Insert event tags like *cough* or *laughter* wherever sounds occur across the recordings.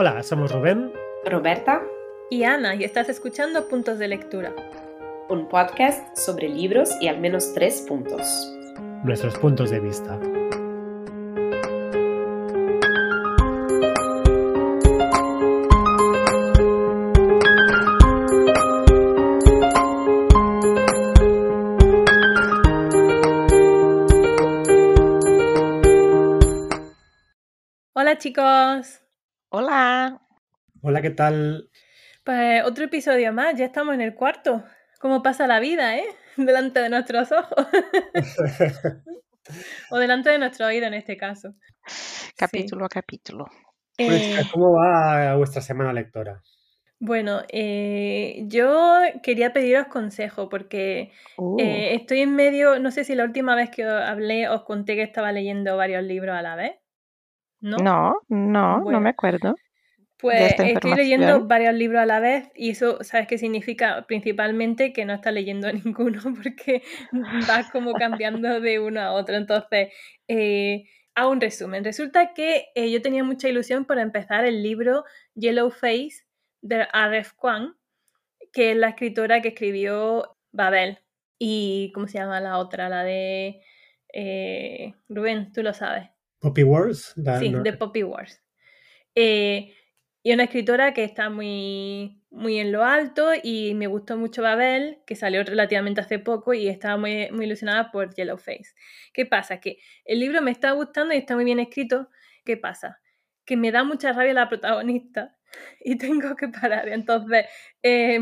Hola, somos Rubén, Roberta y Ana y estás escuchando Puntos de Lectura. Un podcast sobre libros y al menos tres puntos. Nuestros puntos de vista. Hola chicos. Hola. Hola, ¿qué tal? Pues otro episodio más, ya estamos en el cuarto. ¿Cómo pasa la vida, eh? *laughs* Delante de nuestros ojos. *laughs* o delante de nuestro oído en este caso. Capítulo a capítulo. Eh, ¿Cómo va vuestra semana lectora? bueno, eh, yo quería pediros consejo porque Uh, eh, estoy en medio, no sé si la última vez que os hablé os conté que estaba leyendo varios libros a la vez. ¿No? no, no, Bueno. no me acuerdo. Pues estoy leyendo varios libros a la vez y eso, ¿sabes qué significa? Principalmente que no estás leyendo *laughs* ninguno porque vas como cambiando de uno a otro. Entonces, eh, hago un resumen. Resulta que eh, yo tenía mucha ilusión por empezar el libro Yellow Face de Aref Kwan, que es la escritora que escribió Babel. Y, ¿cómo se llama la otra? La de... eh, Rubén, tú lo sabes. Poppy Wars. la- Sí, no- de Poppy Wars. Eh, y una escritora que está muy, muy en lo alto y me gustó mucho Babel, que salió relativamente hace poco y estaba muy, muy ilusionada por Yellowface. ¿Qué pasa? Que el libro me está gustando y está muy bien escrito. ¿Qué pasa? Que me da mucha rabia la protagonista *laughs* y tengo que parar. Entonces, eh,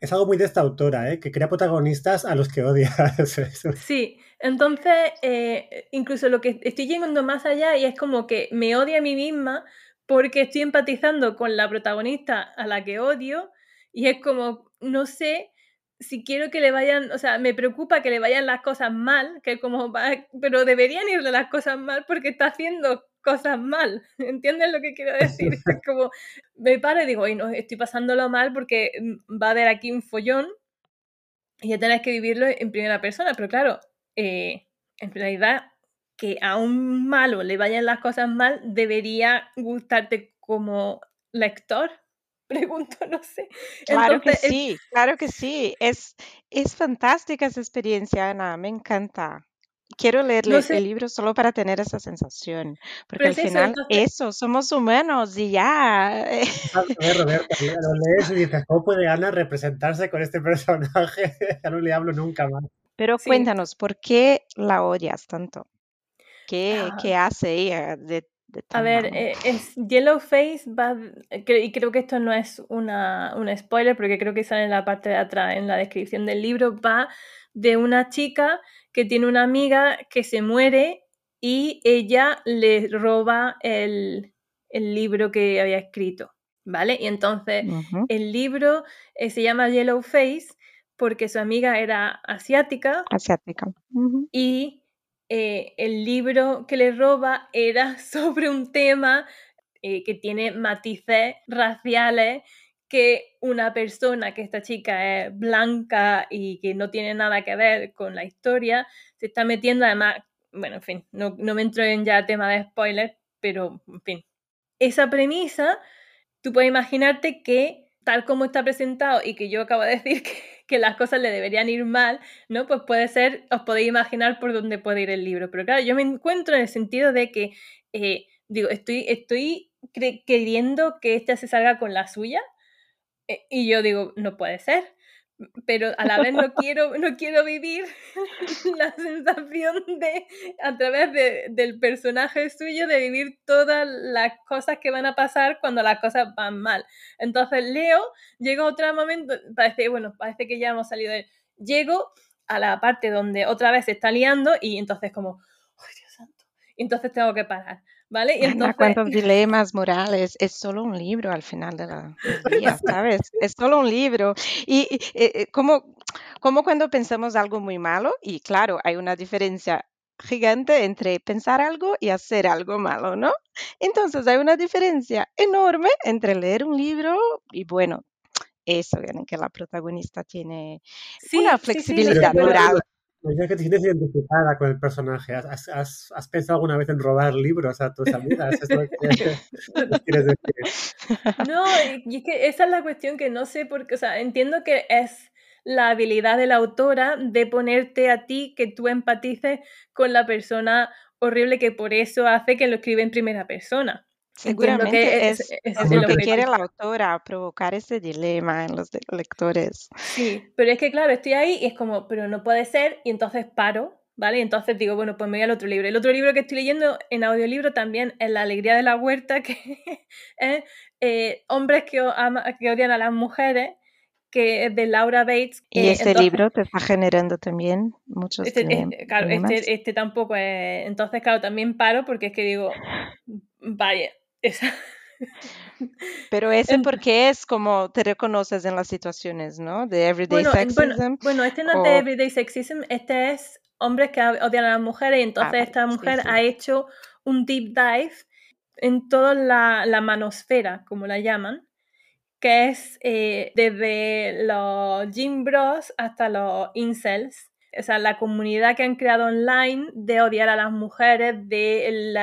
Es algo muy de esta autora, ¿eh? que crea protagonistas a los que odia. *laughs* Sí, entonces eh, incluso lo que estoy yendo más allá y es como que me odia a mí misma porque estoy empatizando con la protagonista a la que odio y es como, no sé si quiero que le vayan, o sea, me preocupa que le vayan las cosas mal, que como, va- pero deberían irle las cosas mal porque está haciendo cosas mal, *laughs* ¿entiendes lo que quiero decir? *laughs* Es como, me paro y digo, "Ay, no, estoy pasándolo mal porque mm, va a haber aquí un follón y ya tenés que vivirlo en primera persona, pero claro, eh, en realidad que a un malo le vayan las cosas mal debería gustarte como lector. *laughs* Pregunto, no sé. Claro que es- sí, claro que sí. Es, es fantástica esa experiencia, Ana, me encanta. Quiero leer No sé. el libro solo para tener esa sensación, porque Pero al es eso, final entonces- eso, somos humanos y ya. *laughs* A ver, Roberta, lo lees y dices, ¿cómo puede Ana representarse con este *laughs* personaje? ya no le hablo nunca más. Pero Sí. cuéntanos, ¿por qué la odias tanto? ¿Qué, Ah. qué hace ella de, de A tan ver, malo? eh, es Yellowface va, eh, y creo que esto no es una, un spoiler porque creo que sale en la parte de atrás, en la descripción del libro, va de una chica que tiene una amiga que se muere y ella le roba el, el libro que había escrito, ¿vale? Y entonces el libro eh, se llama Yellowface porque su amiga era asiática Asiática. Ujú. y eh, el libro que le roba era *laughs* sobre un tema eh, que tiene matices raciales que una persona, que esta chica es blanca y que no tiene nada que ver con la historia, se está metiendo además, bueno, en fin, no, no me entro en ya tema de spoilers, pero en fin. Esa premisa, tú puedes imaginarte que tal como está presentado y que yo acabo de decir *laughs* que, que las cosas le deberían ir mal, ¿no? Pues puede ser, os podéis imaginar por dónde puede ir el libro. Pero claro, yo me encuentro en el sentido de que, eh, digo, estoy, estoy queriendo que este se salga con la suya eh, y yo digo, no puede ser. Pero a la vez no quiero, no quiero vivir *laughs* la sensación de, a través de- del personaje suyo, de vivir todas las cosas que van a pasar cuando las cosas van mal. Entonces Leo, llega otro momento, parece, bueno, parece que ya hemos salido de... Llego a la parte donde otra vez se está liando y entonces como, ¡ay Dios santo! Entonces tengo que parar, ¿vale? Y Ana, entonces... cuántos dilemas morales. Es solo un libro al final de la, *laughs* día, ¿sabes? Es solo un libro. Y, y, eh, eh, como, como cuando pensamos algo muy malo, y claro, hay una diferencia gigante entre pensar algo y hacer algo malo, ¿no? Entonces hay una diferencia enorme entre leer un libro y, bueno, eso, en que la protagonista tiene Sí, una sí, sí, flexibilidad pero- moral. Ya que te sientes identificada con el personaje. ¿Has, has, has pensado alguna vez en robar libros a tus amigas? ¿Es lo que *laughs* *laughs* quieres decir? No, y es que esa es la cuestión que no sé porque, o sea, entiendo que es la habilidad de la autora de ponerte a ti que tú empatices con la persona horrible que por eso hace que lo escribe en primera persona. Seguramente es, es, es, es lo que quiere la autora, provocar ese dilema en los lectores. Sí, pero es que claro, estoy ahí y es como, pero no puede ser, y entonces paro, ¿vale? Y entonces digo, bueno, pues me voy al otro libro. El otro libro que estoy leyendo en audiolibro también es La alegría de la huerta, *laughs* que es eh, Hombres que, ama, que odian a las mujeres, que es de Laura Bates. Y eh, este entonces, libro te está generando también muchos este, este, claro, este, este tampoco es. Entonces, claro, también paro porque es que digo, vaya, esa. Pero *laughs* ese porque es como te reconoces en las situaciones, ¿no? De everyday Bueno, en- bueno, sexism. bueno, este no es o- de Everyday Sexism, este es hombres que odian a las mujeres y entonces vale, esta sí, mujer sí. ha hecho un deep dive en toda la, la manosfera, como la llaman, que es eh, desde los gym bros hasta los incels. O sea, la comunidad que han creado online de odiar a las mujeres, de el,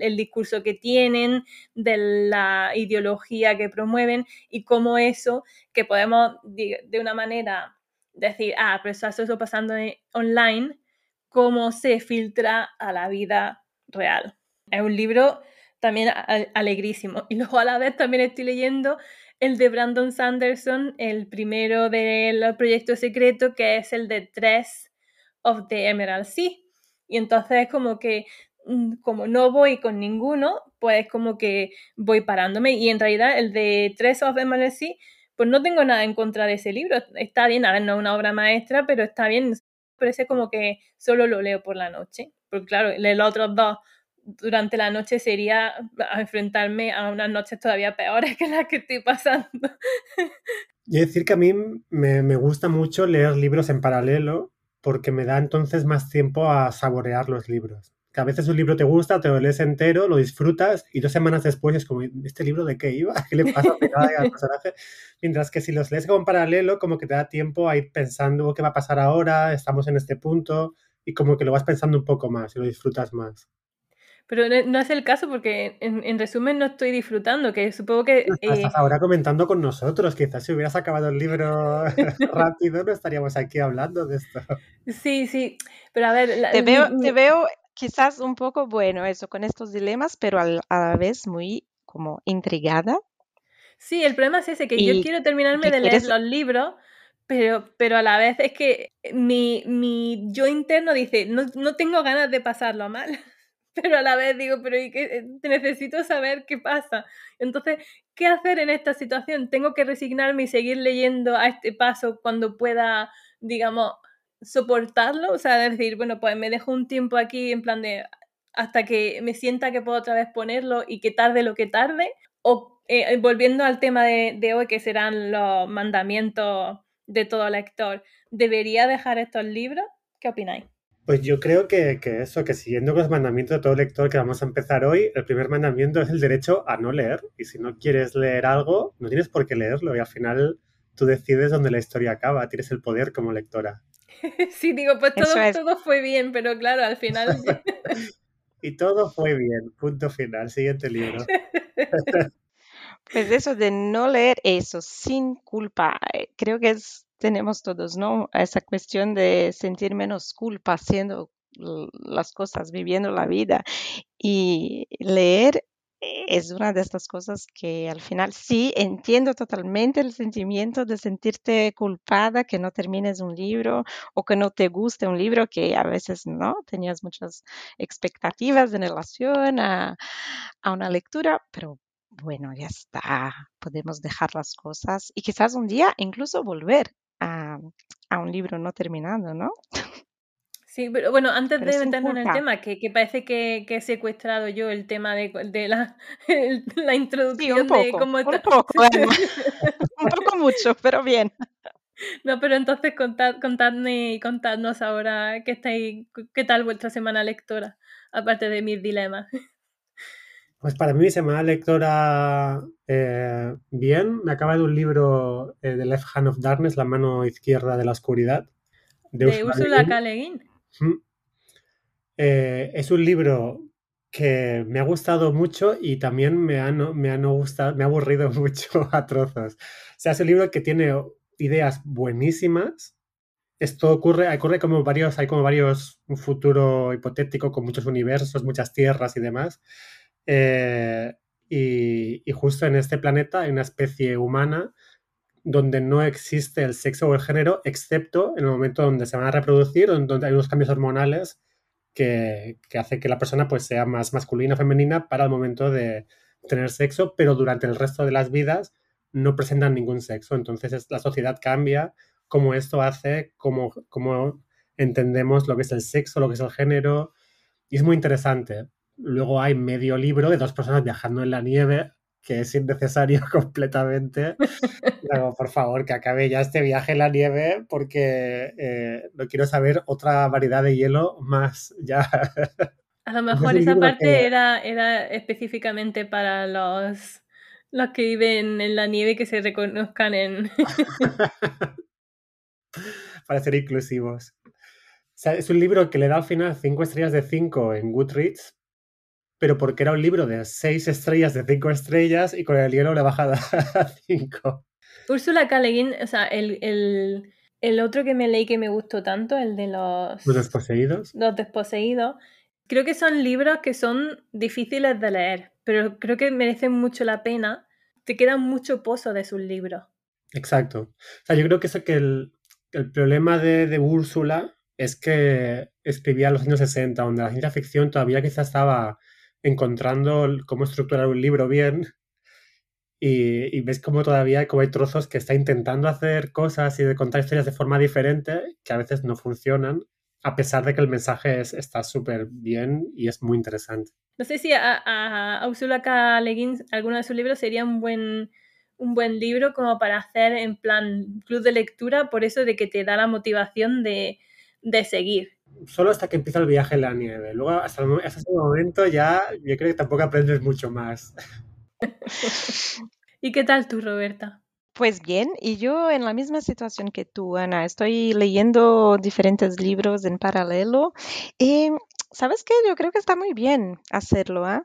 el discurso que tienen, de la ideología que promueven y cómo eso, que podemos de, una manera decir, ah, pero eso está pasando en- online, cómo se filtra a la vida real. Es un libro también alegrísimo. Y luego a la vez también estoy leyendo el de Brandon Sanderson, el primero del proyecto secreto, que es el de Tres of the Emerald Sea. Y entonces como que mm, como no voy con ninguno, pues como que voy parándome. Y en realidad el de Tres of the Emerald Sea, pues no tengo nada en contra de ese libro. Está bien, a ver, no es una obra maestra, pero está bien. Parece como que solo lo leo por la noche. Porque claro, los otros dos durante la noche sería enfrentarme a unas noches todavía peores que las que estoy pasando. Y decir que a mí me, me gusta mucho leer libros en paralelo porque me da entonces más tiempo a saborear los libros. Que a veces un libro te gusta, te lo lees entero, lo disfrutas y dos semanas después es como, ¿este libro de qué iba? *laughs* ¿Qué le pasa al personaje? Mientras que si los lees como en paralelo, como que te da tiempo a ir pensando qué va a pasar ahora, estamos en este punto y como que lo vas pensando un poco más y lo disfrutas más. Pero no es el caso porque en, en resumen no estoy disfrutando, que supongo que... Estás eh, ahora comentando con nosotros, quizás si hubieras acabado el libro *laughs* rápido no estaríamos aquí hablando de esto. Sí, sí, pero a ver... la- Te veo, mi- te veo quizás un poco bueno eso con estos dilemas, pero al- a la vez muy como intrigada. Sí, el problema es ese, que yo quiero terminarme de leer quieres- los libros, pero, pero a la vez es que mi, mi yo interno dice, no, no tengo ganas de pasarlo mal, pero a la vez digo, pero ¿y qué? necesito saber qué pasa. Entonces, ¿qué hacer en esta situación? ¿Tengo que resignarme y seguir leyendo a este paso cuando pueda, digamos, soportarlo? O sea, decir, bueno, pues me dejo un tiempo aquí en plan de hasta que me sienta que puedo otra vez ponerlo y que tarde lo que tarde, o eh, volviendo al tema de, de hoy, que serán los mandamientos de todo lector, ¿debería dejar estos libros? ¿Qué opináis? Pues yo creo que, que eso, que siguiendo con los mandamientos de todo lector que vamos a empezar hoy, el primer mandamiento es el derecho a no leer. Y si no quieres leer algo, no tienes por qué leerlo. Y al final tú decides dónde la historia acaba. Tienes el poder como lectora. *laughs* sí, digo, pues todo, es. todo fue bien, pero claro, al final... *laughs* Y todo fue bien. Punto final. Siguiente libro. *laughs* Pues eso de no leer eso sin culpa, creo que es, tenemos todos, ¿no? Esa cuestión de sentir menos culpa haciendo las cosas, viviendo la vida. Y leer es una de estas cosas que al final sí entiendo totalmente el sentimiento de sentirte culpada que no termines un libro o que no te guste un libro que a veces no tenías muchas expectativas en relación a, a una lectura, pero bueno, ya está, podemos dejar las cosas y quizás un día incluso volver a, a un libro no terminado, ¿no? Sí, pero bueno, antes Pero de meternos en el tema, que, que parece que, que he secuestrado yo el tema de, de la, *laughs* el- la Sí, introducción un de poco, cómo un está... poco, *laughs* Emma. *laughs* un poco mucho, pero bien. No, pero entonces contad, contadme y contadnos ahora qué estáis, qué tal vuestra semana lectora, aparte de mis dilemas. Pues para mí, mi semana lectora, eh, bien. Me acaba de un libro eh, de Left Hand of Darkness, La mano izquierda de la oscuridad. de, de Ursula. K. Le Guin. Mm. Eh, es un libro que me ha gustado mucho y también me ha, no- me ha no gustado, me ha aburrido *laughs* mucho a trozos. O sea, es un libro que tiene ideas buenísimas. Esto ocurre, ocurre como varios, hay como varios, un futuro hipotético con muchos universos, muchas tierras y demás. Eh, y, justo en este planeta hay una especie humana donde no existe el sexo o el género, excepto en el momento donde se van a reproducir, donde, hay unos cambios hormonales que, que hace que la persona pues, sea más masculina o femenina para el momento de tener sexo, pero durante el resto de las vidas no presentan ningún sexo. Entonces es- la sociedad cambia, cómo esto hace, cómo, cómo entendemos lo que es el sexo, lo que es el género, y es muy interesante. Luego hay medio libro de dos personas viajando en la nieve, que es innecesario *laughs* completamente. Digo, por favor, que acabe ya este viaje en la nieve porque eh, no quiero saber otra variedad de hielo más ya. *laughs* A lo mejor esa parte que- era, era específicamente para los, los que viven en la nieve y que se reconozcan en... *laughs* para ser inclusivos. O sea, es un libro que le da al final 5 estrellas de 5 en Goodreads, pero porque era un libro de 6 estrellas de 5 estrellas y con el hielo le he bajado *laughs* a 5. Úrsula K. O sea, el, el, el otro que me leí que me gustó tanto, el de los, Los desposeídos. los desposeídos, creo que son libros que son difíciles de leer, pero creo que merecen mucho la pena. Te queda mucho pozo de sus libros. Exacto. O sea, yo creo que eso que el, el problema de, de Úrsula es que escribía en los años 60, donde la ciencia ficción todavía quizá estaba encontrando cómo estructurar un libro bien. Y, y ves como todavía como hay trozos que está intentando hacer cosas y de contar historias de forma diferente que a veces no funcionan, a pesar de que el mensaje es- está súper bien y es muy interesante. No sé si a, a, a. Le Guin alguno de sus libros sería un buen, un buen libro como para hacer en plan club de lectura, por eso de que te da la motivación de, de seguir. Solo hasta que empieza el viaje en la nieve. Luego, hasta, el hasta ese momento ya yo creo que tampoco aprendes mucho más. *laughs* ¿Y qué tal tú, Roberta? Pues bien, y yo en la misma situación que tú, Ana, estoy leyendo diferentes libros en paralelo. Y, ¿sabes qué? Yo creo que está muy bien hacerlo, ¿ah?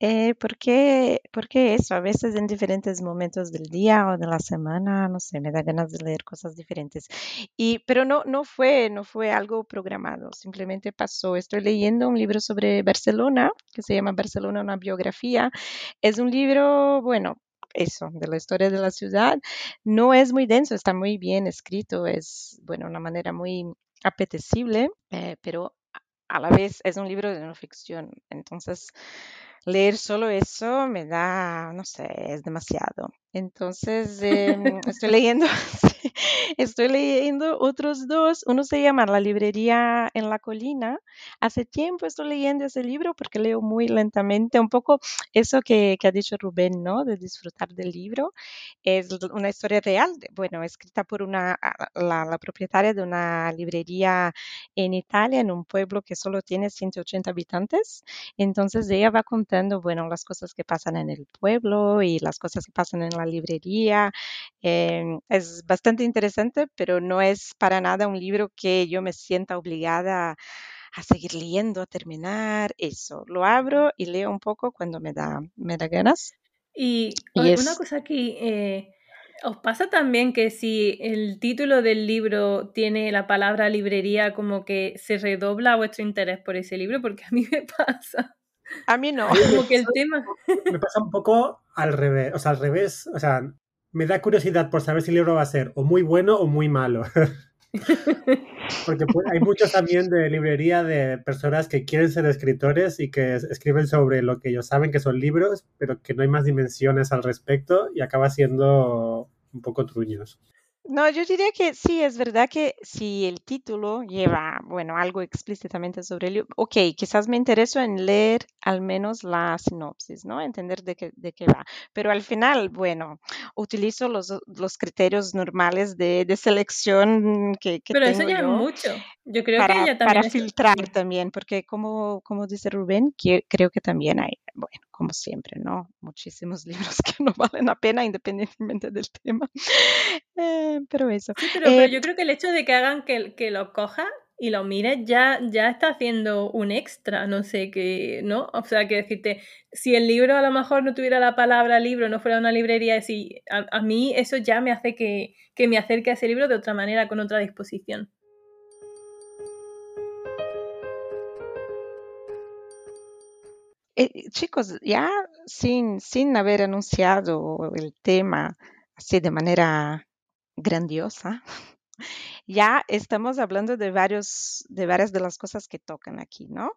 Eh, porque, porque eso, a veces en diferentes momentos del día o de la semana, no sé, me da ganas de leer cosas diferentes. Y, pero no, no fue, no fue algo programado, simplemente pasó. Estoy leyendo un libro sobre Barcelona, que se llama Barcelona, una biografía. Es un libro, bueno, eso, de la historia de la ciudad. No es muy denso, está muy bien escrito, es, bueno, una manera muy apetecible, eh, pero a la vez es un libro de no ficción. Entonces, leer solo eso me da, no sé, es demasiado. Entonces, em, estoy leyendo, *laughs* estoy leyendo otros dos. Uno se llama La librería en la colina. Hace tiempo estoy leyendo ese libro porque leo muy lentamente, un poco eso que, ha dicho Rubén, ¿no? De disfrutar del libro. Es una historia real, de- bueno, escrita por una, la, la propietaria de una librería en Italia, en un pueblo que solo tiene 180 habitantes. Entonces ella va contando, bueno, las cosas que pasan en el pueblo y las cosas que pasan en la librería. Em, es bastante interesante, pero no es para nada un libro que yo me sienta obligada a seguir leyendo, a terminar. Eso, lo abro y leo un poco cuando me da, me da ganas. Y Y una es, cosa aquí, eh, ¿os pasa también que si el título del libro tiene la palabra librería, como que se redobla vuestro interés por ese libro? Porque a mí me *laughs* pasa. A mí no. Como que el pasa, tema... me pasa un poco al revés. O sea, al revés. O sea, me da curiosidad por saber si el libro va a ser o muy bueno o muy malo. *laughs* Porque pues, hay muchos también de librería de personas que quieren ser escritores y que es- escriben sobre lo que ellos saben que son libros, pero que no hay más dimensiones al respecto y acaba siendo un poco truños. No, yo diría que sí, es verdad que si el título lleva, bueno, algo explícitamente sobre el libro, ok, quizás me intereso en leer al menos la sinopsis, ¿no? Entender de qué, de qué va. Pero al final, bueno, utilizo los, los criterios normales de, de selección que, que Pero eso tengo ya es mucho. Yo creo que para, ella para también es filtrar también, porque como, como dice Rubén, que, creo que también hay bueno, como siempre, ¿no? Muchísimos *laughs* libros que no valen la pena independientemente del tema. Eh, pero eso. Sí, pero, pero Eh, yo creo que el hecho de que hagan que, que lo coja y lo mires ya, ya está haciendo un extra, no sé qué, ¿no? O sea, que decirte, si el libro a lo mejor no tuviera la palabra libro, no fuera una librería, si, a, a mí eso ya me hace que, que me acerque a ese libro de otra manera, con otra disposición. Eh, chicos, ya sin, sin haber anunciado el tema así de manera grandiosa, ya estamos hablando de, varios, de varias de las cosas que tocan aquí, ¿no?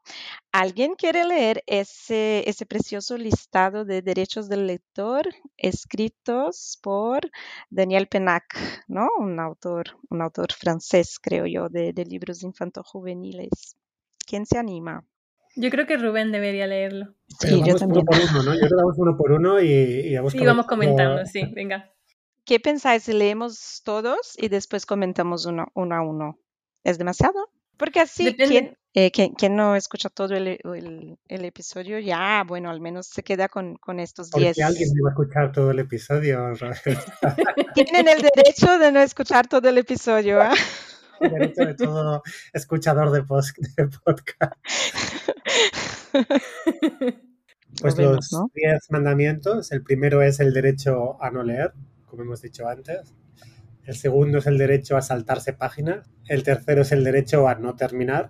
¿Alguien quiere leer ese, ese precioso listado de derechos del lector escritos por Daniel Penac, ¿no? Un autor, un autor francés, creo yo, de, de libros infanto-juveniles. ¿Quién se anima? Yo creo que Rubén debería leerlo. Pero Sí, yo vamos uno también. por uno, ¿no? Yo creo que vamos uno por uno y, y vamos Sí, vamos comentando- comentando, sí, venga. ¿Qué pensáis si leemos todos y después comentamos uno, uno a uno? ¿Es demasiado? Porque así, quien, eh, quien, quien no escucha todo el, el- el episodio, ya, bueno, al menos se queda con, con estos ¿Por 10. qué alguien iba a escuchar todo el episodio? *laughs* Tienen el derecho de no escuchar todo el episodio. ¿ah? *laughs* El derecho de todo escuchador de, pos- de podcast. *laughs* Pues Lo los ¿no? 10 mandamientos. El primero es el derecho a no leer, como hemos dicho antes. El segundo es el derecho a saltarse páginas. El tercero es el derecho a no terminar.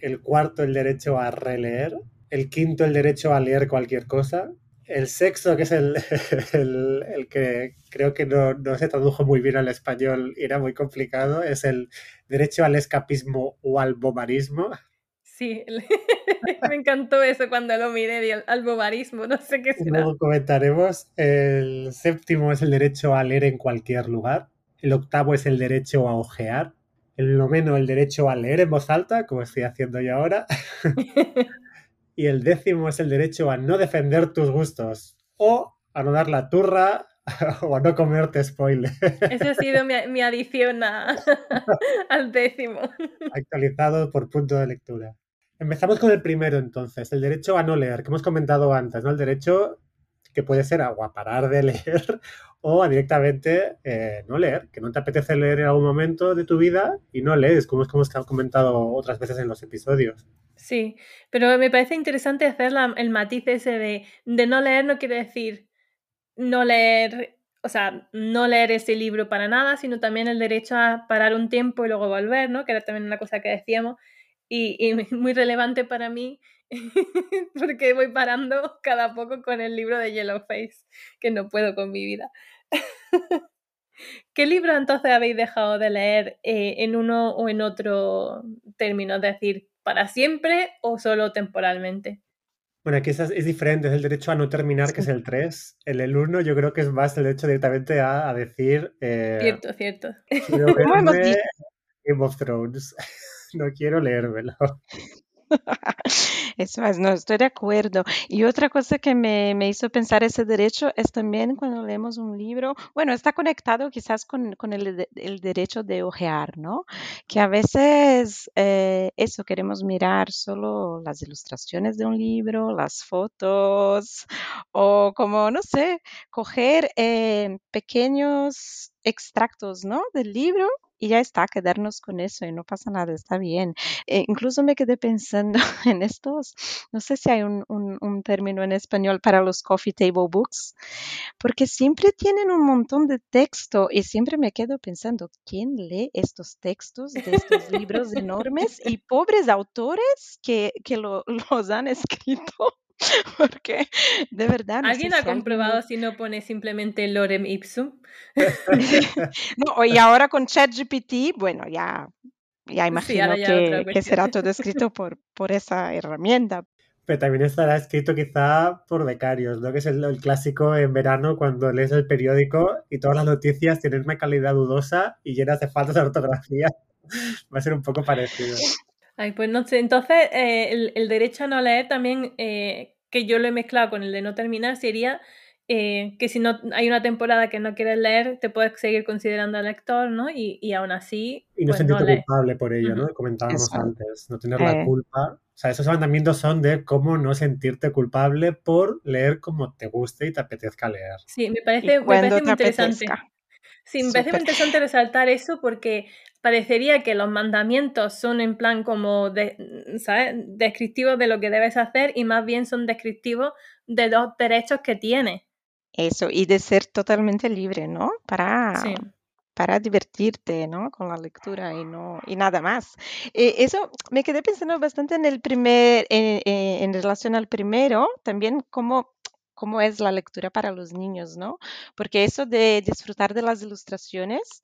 El cuarto, el derecho a releer. El quinto, el derecho a leer cualquier cosa. El sexto, que es el, *laughs* el- que creo que no, no se tradujo muy bien al español y era muy complicado, es el derecho al escapismo o al bobarismo. Sí, *laughs* me encantó eso cuando lo miré de al bobarismo, no sé qué Y será. Luego comentaremos. El séptimo es el derecho a leer en cualquier lugar. El octavo es el derecho a ojear. El noveno, el derecho a leer en voz alta, como estoy haciendo yo ahora. *laughs* Y el décimo es el derecho a no defender tus gustos o a no dar la turra *laughs* o a no comerte spoiler. Esa ha sido mi, mi adición a- al décimo. Actualizado por punto de lectura. Empezamos con el primero entonces, el derecho a no leer, que hemos comentado antes, ¿no? El derecho que puede ser a, parar de *laughs* leer o a directamente eh, no leer, que no te apetece leer en algún momento de tu vida y no lees, como es como hemos comentado otras veces en los episodios. Sí, pero me parece interesante hacer el matiz ese de, de no leer no quiere decir no leer, o sea, no leer ese libro para nada, sino también el derecho a parar un tiempo y luego volver, ¿no? Que era también una cosa que decíamos y, y muy relevante para mí *laughs* porque voy parando cada poco con el libro de Yellowface, que no puedo con mi vida. *laughs* ¿Qué libro entonces habéis dejado de leer eh, en uno o en otro término? Es decir, ¿para siempre o solo temporalmente? Bueno, aquí es, es diferente, es el derecho a no terminar, que es el 3. El, el 1 yo creo que es más el derecho directamente a, a decir... eh, Cierto, cierto. *laughs* Game of Thrones. *laughs* No quiero leérmelo. *laughs* Es, no estoy de acuerdo. Y otra cosa que me, me hizo pensar ese derecho es también cuando leemos un libro, bueno, está conectado quizás con, con el, el derecho de ojear, ¿no? Que a veces eh, eso queremos mirar solo las ilustraciones de un libro, las fotos, o como, no sé, coger eh, pequeños extractos, ¿no? Del libro. Y ya está, quedarnos con eso y no pasa nada, está bien. Eh, incluso me quedé pensando *laughs* en estos, no sé si hay un, un- un término en español para los coffee table books, porque siempre tienen un montón de texto y siempre me quedo pensando, ¿quién lee estos textos de estos libros *laughs* enormes y pobres autores que, que lo- *laughs* los han escrito? *laughs* Porque de verdad... no ¿Alguien si ha alguien comprobado lo- si no pone simplemente lorem ipsum? *laughs* No, y ahora con ChatGPT, bueno, ya, ya *laughs* imagino ahora ya que, que será todo escrito por, por esa herramienta. Pero también estará escrito quizá por becarios, ¿no? Que es el, el clásico en verano cuando lees el periódico y todas las noticias tienen una calidad dudosa y llenas de faltas de ortografía. Va a ser un poco parecido. Ay, pues no sé. Entonces, eh, el, el derecho a no leer también, eh, que yo lo he mezclado con el de no terminar, sería eh, que si no hay una temporada que no quieres leer, te puedes seguir considerando lector, ¿no? Y, y aún así, Y no pues sentirte culpable por ello, ¿no? Comentábamos Eso. antes, no tener la Eh. culpa O sea, esos mandamientos son de cómo no sentirte culpable por leer como te guste y te apetezca leer. Sí, me parece, me parece muy interesante. Sí, me parece muy interesante resaltar eso porque parecería que los mandamientos son en plan como, de, ¿sabes? Descriptivos de lo que debes hacer y más bien son descriptivos de los derechos que tienes. Eso, y de ser totalmente libre, ¿no? Para, para divertirte, ¿no? Con la lectura y, no, y nada más. Eh, eso me quedé pensando bastante en el primer, eh, eh, en relación al primero, también cómo cómo es la lectura para los niños, ¿no? Porque eso de disfrutar de las ilustraciones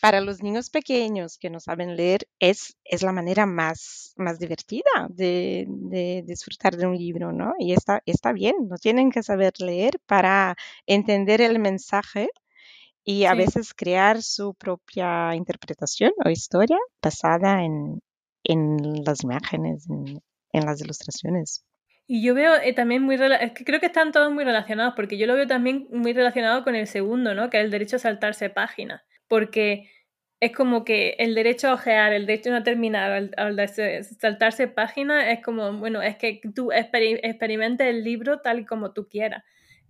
para los niños pequeños que no saben leer es, es la manera más, más divertida de, disfrutar de un libro, ¿no? Y está, está bien, no tienen que saber leer para entender el mensaje y a veces crear su propia interpretación o historia basada en, las imágenes, en, las ilustraciones. Y yo veo eh, también muy, es que creo que están todos muy relacionados, porque yo lo veo también muy relacionado con el segundo, ¿no? Que es el derecho a saltarse páginas porque es como que el derecho a ojear, el derecho a no terminar, al, saltarse páginas, es como, bueno, es que tú experimentes el libro tal como tú quieras.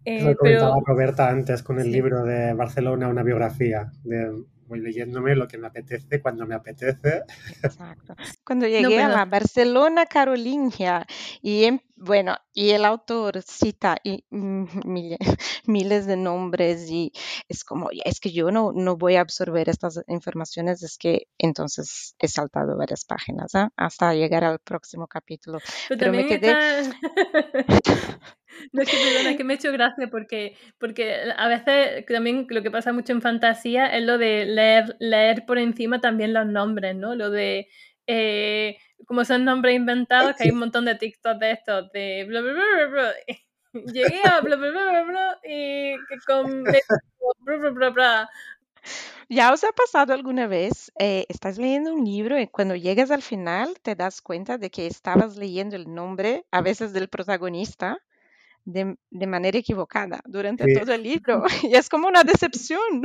Eh, lo comentaba Roberta antes con el libro de Barcelona, una biografía de voy leyéndome lo que me apetece cuando me apetece. Exacto. Cuando *laughs* llegué a la Barcelona Carolingia y em, bueno, y el autor cita y, mm, *laughs* *laughs* miles, de nombres y es como, es que yo no, no voy a absorber estas informaciones, es que entonces he saltado varias páginas ¿ah? hasta llegar al próximo capítulo. Pero, me quedé... No es que, perdona, que me he hecho gracia porque, porque a veces también lo que pasa mucho en fantasía es lo de leer, leer por encima también los nombres, ¿no? Lo de, eh, como son nombres inventados, que hay un montón de TikTok de estos, de bla, bla, bla, bla, Llegué a bla, bla, bla, bla, y con bla, bla, bla. ¿Ya os ha pasado alguna vez? Eh, estás leyendo un libro y cuando llegas al final te das cuenta de que estabas leyendo el nombre, a veces del protagonista, de, de manera equivocada durante todo el libro. *laughs* *laughs* Y es como una decepción.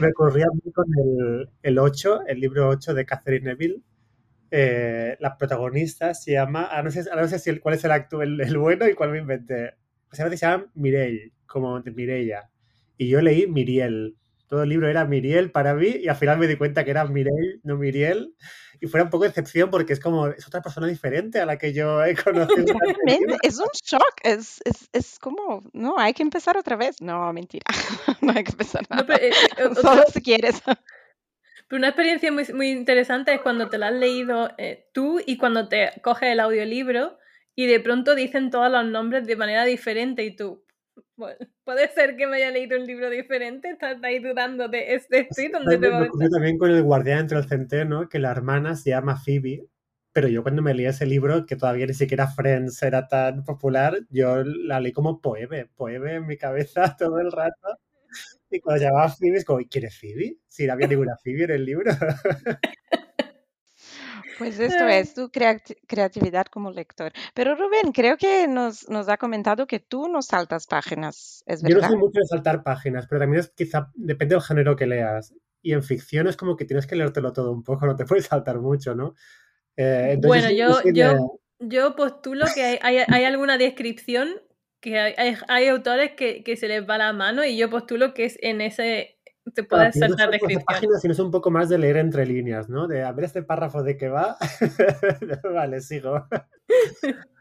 Me corría muy con el, el 8, el libro 8 de Catherine Neville. Eh, la protagonista se llama, no sé, no sé si cuál es el acto, el, el, bueno y cuál me inventé. Se llama, se llama Mireille, como de Mireia. Y yo leí Miriel. Todo el libro era Miriel para mí y al final me di cuenta que era Mireille, no Miriel y fuera un poco de excepción porque es como, es otra persona diferente a la que yo he *laughs* conocido. es un shock, es, es, es, como, no, hay que empezar otra vez. No, mentira, *laughs* no hay que empezar nada. Eh, eh, *laughs* Solo si quieres. Pero una experiencia muy, muy interesante es cuando te lo has leído eh, tú y cuando te coges el audiolibro y de pronto dicen todos los nombres de manera diferente y tú, puede ser que me haya leído un libro diferente, estás ahí dudando de este sí, donde te me ocurrió también con El guardián entre el centeno, que la hermana se llama Phoebe, pero yo cuando me leí ese libro, que todavía ni siquiera Friends era tan popular, yo la leí como Poebe, Poebe en mi cabeza *laughs* todo el rato. Y cuando llamaba Phoebe, es como, ¿quieres Phoebe? Si no había ninguna Phoebe en el libro. *laughs* Pues esto es tu creatividad como lector. Pero Rubén, creo que nos, nos ha comentado que tú no saltas páginas, ¿es verdad? Yo no soy mucho de saltar páginas, pero también es quizá, depende del género que leas. Y en ficción es como que tienes que leértelo todo un poco, no te puedes saltar mucho, ¿no? Eh, bueno, yo, yo, yo postulo que hay, hay, alguna descripción, que hay, hay autores que, que, se les va la mano y yo postulo que es en ese, te puedes saltar descripción. páginas, sino es un poco más de leer entre líneas, ¿no? De a ver este párrafo de qué va. *laughs* vale, sigo.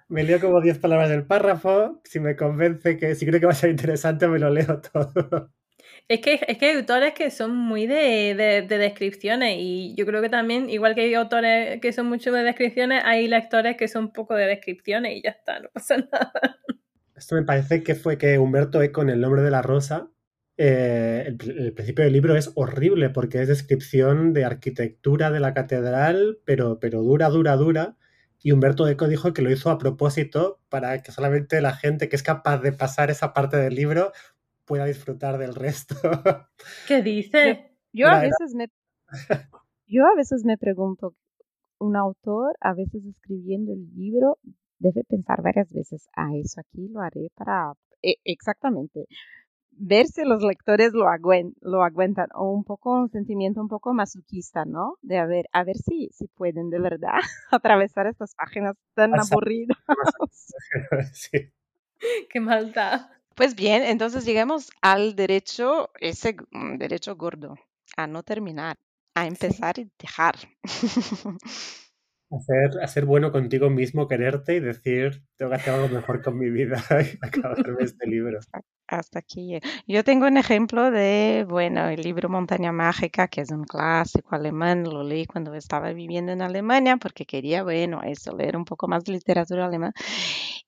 me leo como 10 palabras del párrafo. Si me convence que si creo que va a ser interesante, me lo leo todo. Es que, es que hay autores que son muy de, de, descripciones y yo creo que también, igual que hay autores que son mucho de descripciones, hay lectores que son poco de descripciones y ya está, no pasa *laughs* nada. Esto me parece que fue que Humberto Eco en El nombre de la rosa eh, el, principio del libro es horrible porque es descripción de arquitectura de la catedral, pero, pero dura, dura, dura. Y Humberto Eco dijo que lo hizo a propósito para que solamente la gente que es capaz de pasar esa parte del libro pueda disfrutar del resto. *laughs* ¿Qué dice? Yo, a veces me, *laughs* yo a veces me pregunto, un autor a veces escribiendo el libro debe pensar varias veces, a ah, eso aquí lo haré para... E, exactamente ver si los lectores lo, lo aguantan o un poco un sentimiento un poco masoquista, ¿no? De a ver, a ver si, si pueden de verdad *laughs* atravesar estas páginas tan aburridas. *laughs* sí. Qué maldad. Pues bien, entonces llegamos al derecho, ese mm, derecho gordo, a no terminar, a empezar y dejar. *laughs* Hacer, hacer bueno contigo mismo, quererte y decir, tengo que hacer algo mejor con mi vida *laughs* y acabar *laughs* este libro. Hasta aquí. Yo tengo un ejemplo de, bueno, el libro Montaña Mágica, que es un clásico alemán, lo leí cuando estaba viviendo en Alemania porque quería, bueno, eso, leer un poco más de literatura alemana.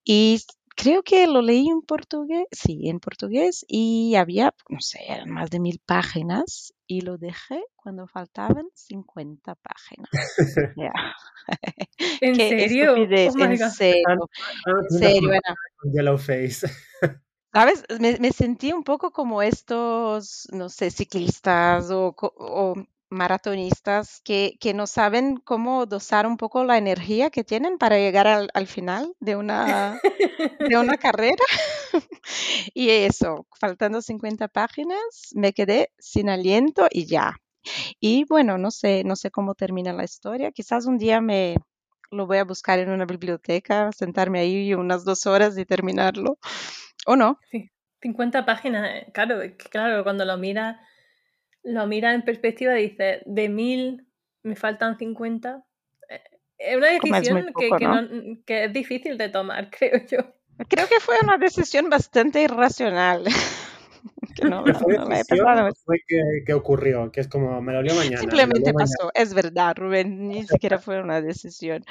Y creo que lo leí en portugués, sí, en portugués, y había, no sé, eran más de mil páginas, y lo dejé cuando faltaban 50 páginas. *laughs* *laughs* ¿En serio? Oh en serio, en serio, Yellow face. *laughs* ¿Sabes? Me, me, sentí un poco como estos, no sé, ciclistas o, o maratonistas que, que, no saben cómo dosar un poco la energía que tienen para llegar al, al final de una, de una *laughs* carrera. *laughs* y eso, faltando 50 páginas, me quedé sin aliento y ya. Y bueno, no sé, no sé cómo termina la historia. Quizás un día me lo voy a buscar en una biblioteca, sentarme ahí unas dos horas y terminarlo. ¿O no? Sí, 50 páginas, eh, claro, claro, cuando lo mira lo mira en perspectiva, dice, de mil me faltan 50. Eh, es una decisión que, es difícil de tomar, *laughs* creo yo. Creo que fue una decisión bastante irracional. *laughs* que no, fue que, ocurrió, que es como me lo leo mañana. Simplemente pasó, es verdad, Rubén, ni siquiera fue una decisión.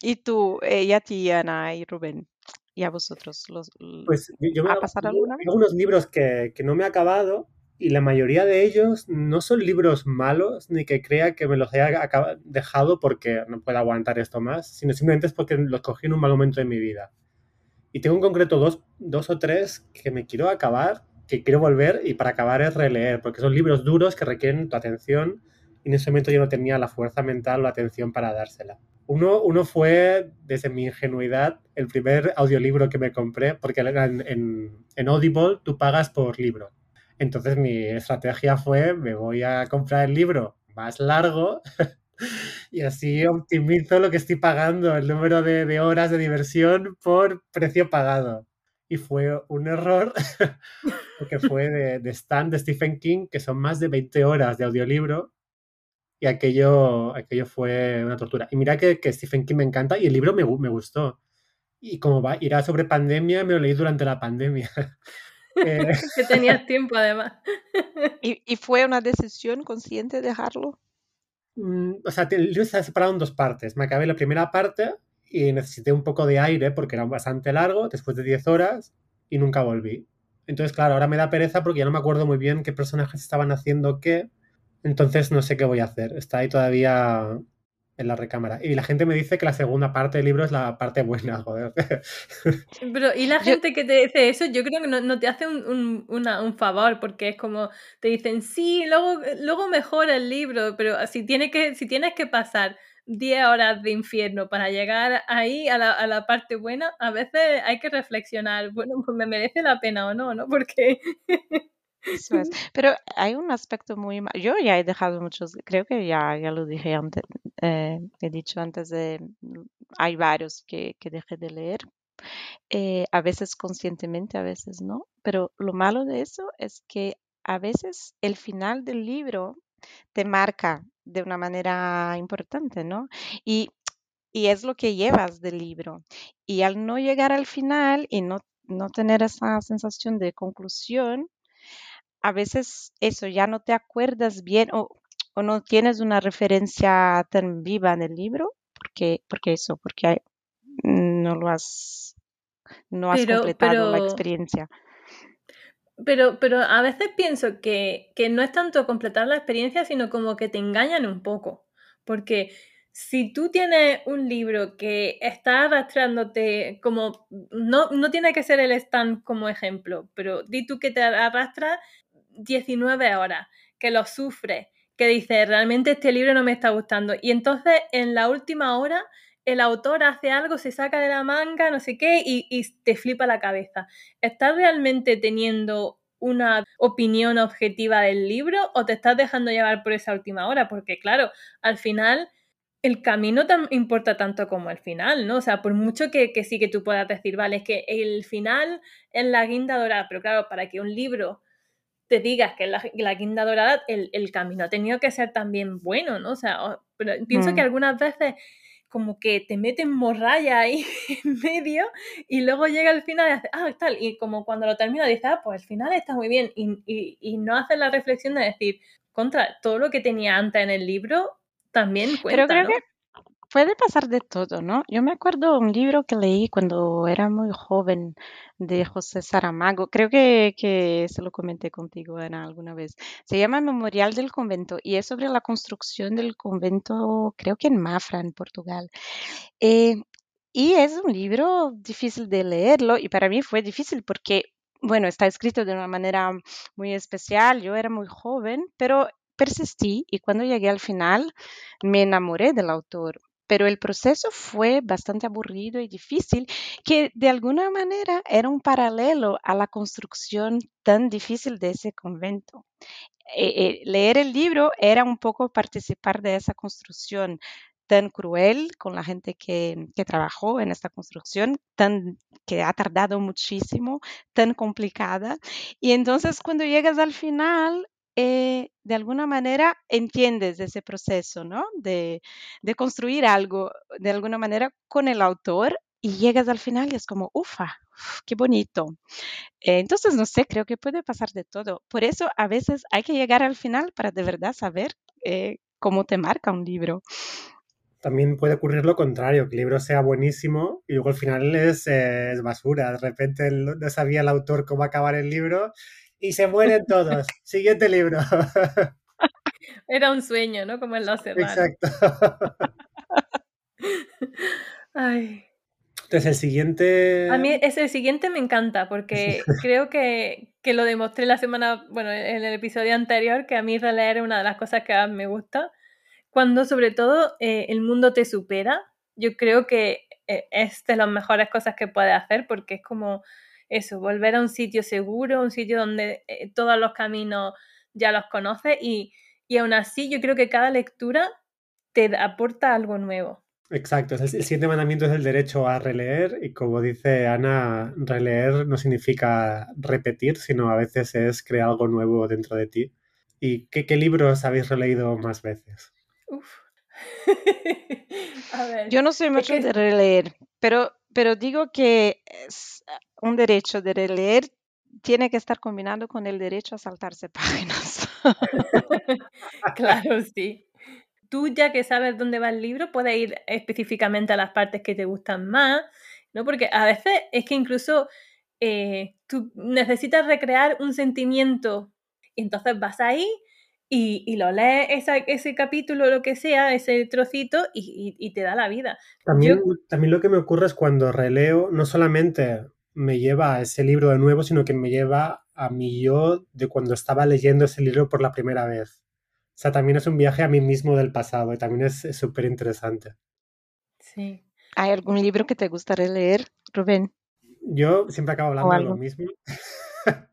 Y tú, eh, y a ti, Ana y Rubén, y a vosotros, los, pues yo me ¿ha pasado alguna vez? Algunos libros que, que no me he acabado, y la mayoría de ellos no son libros malos ni que crea que me los haya dejado porque no puedo aguantar esto más, sino simplemente es porque los cogí en un mal momento de mi vida. Y tengo en concreto dos, dos o tres que me quiero acabar, que quiero volver y para acabar es releer, porque son libros duros que requieren tu atención y en ese momento yo no tenía la fuerza mental o la atención para dársela. Uno, uno fue, desde mi ingenuidad, el primer audiolibro que me compré, porque en, en, en Audible tú pagas por libro. Entonces mi estrategia fue, me voy a comprar el libro más largo *laughs* y así optimizo lo que estoy pagando, el número de, horas de diversión por precio pagado. Y fue un error, *laughs* porque fue de, de Stan, de Stephen King, que son más de 20 horas de audiolibro, y aquello, aquello fue una tortura. Y mira que, que Stephen King me encanta y el libro me, me gustó. Y como va, irá sobre pandemia, me lo leí durante la pandemia. *laughs* Eh, *laughs* que tenías tiempo además. *laughs* ¿Y, fue una decisión consciente dejarlo? Mm, o sea, el libro está separado en dos partes. Me acabé la primera parte y necesité un poco de aire porque era bastante largo, después de 10 horas, y nunca volví. Entonces, claro, ahora me da pereza porque ya no me acuerdo muy bien qué personajes estaban haciendo qué. Entonces no sé qué voy a hacer. Está ahí todavía en la recámara. Y la gente me dice que la segunda parte del libro es la parte buena, joder. *laughs* Pero, y la gente que te dice eso, yo creo que no, te hace un, un, favor, porque es como, te dicen, sí, luego, luego mejora el libro, pero si, tiene que, si tienes que pasar 10 horas de infierno para llegar ahí a la, a la parte buena, a veces hay que reflexionar, bueno, pues me merece la pena o no, ¿no? Porque... *laughs* Eso es. *laughs* Pero hay un aspecto muy Yo ya he dejado muchos, creo que ya, ya lo dije antes, eh, he dicho antes de, hay varios que, que dejé de leer, eh, a veces conscientemente, a veces no, pero lo malo de eso es que a veces el final del libro te marca de una manera importante, ¿no? Y, y es lo que llevas del libro. Y al no llegar al final y no, no tener esa sensación de conclusión, a veces eso ya no te acuerdas bien o, no tienes una referencia tan viva en el libro, porque, porque eso, porque no lo has, no has completado la experiencia. Pero, pero a veces pienso que, que no es tanto completar la experiencia, sino como que te engañan un poco. Porque si tú tienes un libro que está arrastrándote como, no, no tiene que ser el stand como ejemplo, pero di tú que te arrastra 19 horas, que lo sufre, que dice, realmente este libro no me está gustando. Y entonces en la última hora el autor hace algo, se saca de la manga, no sé qué, y, te flipa la cabeza. ¿Estás realmente teniendo una opinión objetiva del libro o te estás dejando llevar por esa última hora, porque claro, al final el camino tan, importa tanto como el final, ¿no? O sea, por mucho que, sí que tú puedas decir, vale, es que el final es la guinda dorada, pero claro, para que un libro te digas que es la, guinda dorada, el, camino ha tenido que ser también bueno, ¿no? O sea, pero pienso que mm. algunas veces como que te meten morralla ahí *laughs* en medio y luego llega el final y hace, ah, tal, y como cuando lo termina dices, ah, pues el final está muy bien y, no hace la reflexión de decir, contra, todo lo que tenía antes en el libro también cuenta, Pero creo que puede pasar de todo, ¿no? Yo me acuerdo un libro que leí cuando era muy joven de José Saramago, creo que, que se lo comenté contigo, Ana, alguna vez. Se llama Memorial del Convento y es sobre la construcción del convento, creo que en Mafra, en Portugal. Eh, y es un libro difícil de leerlo y para mí fue difícil porque, bueno, está escrito de una manera muy especial, yo era muy joven, pero persistí y cuando llegué al final me enamoré del autor pero el proceso fue bastante aburrido y difícil, que de alguna manera era un paralelo a la construcción tan difícil de ese convento. Eh, eh, leer el libro era un poco participar de esa construcción tan cruel con la gente que, que, trabajó en esta construcción, tan, que ha tardado muchísimo, tan complicada. Y entonces cuando llegas al final, eh, de alguna manera entiendes ese proceso, ¿no? De, construir algo de alguna manera con el autor y llegas al final y es como, ufa, qué bonito. Eh, entonces, no sé, creo que puede pasar de todo. Por eso a veces hay que llegar al final para de verdad saber eh, cómo te marca un libro. También puede ocurrir lo contrario, que el libro sea buenísimo y luego al final es, es basura. De repente no sabía el autor cómo acabar el libro y se mueren todos. *laughs* Siguiente libro. Era un sueño, ¿no? Como en la semana. Exacto. *laughs* Ay. Entonces, el siguiente. A mí ese siguiente me encanta porque *laughs* creo que, que, lo demostré la semana, bueno, en el episodio anterior, que a mí releer es una de las cosas que más me gusta. Cuando, sobre todo, eh, el mundo te supera, yo creo que eh, es de las mejores cosas que puedes hacer porque es como eso, volver a un sitio seguro, un sitio donde eh, todos los caminos ya los conoces y, y aún así yo creo que cada lectura te aporta algo nuevo. Exacto, el siguiente mandamiento es el derecho a releer y como dice Ana, releer no significa repetir, sino a veces es crear algo nuevo dentro de ti. ¿Y qué, qué libros habéis releído más veces? Uf. *laughs* Yo no soy mucho de releer, pero, pero digo que un derecho de releer tiene que estar combinado con el derecho a saltarse *laughs* páginas. *laughs* claro, sí. Tú ya que sabes dónde va el libro, puedes ir específicamente a las partes que te gustan más, ¿no? Porque a veces es que incluso eh, tú necesitas recrear un sentimiento y entonces vas ahí y, lo lees ese capítulo, lo que sea, ese trocito y, te da la vida. También, también lo que me ocurre es cuando releo, no solamente me lleva a ese libro de nuevo, sino que me lleva a mi yo de cuando estaba leyendo ese libro por la primera vez. O sea, también es un viaje a mí mismo del pasado y también es súper interesante. Sí. ¿Hay algún libro que te gustaría leer, Rubén? Yo siempre acabo hablando de lo mismo, *laughs*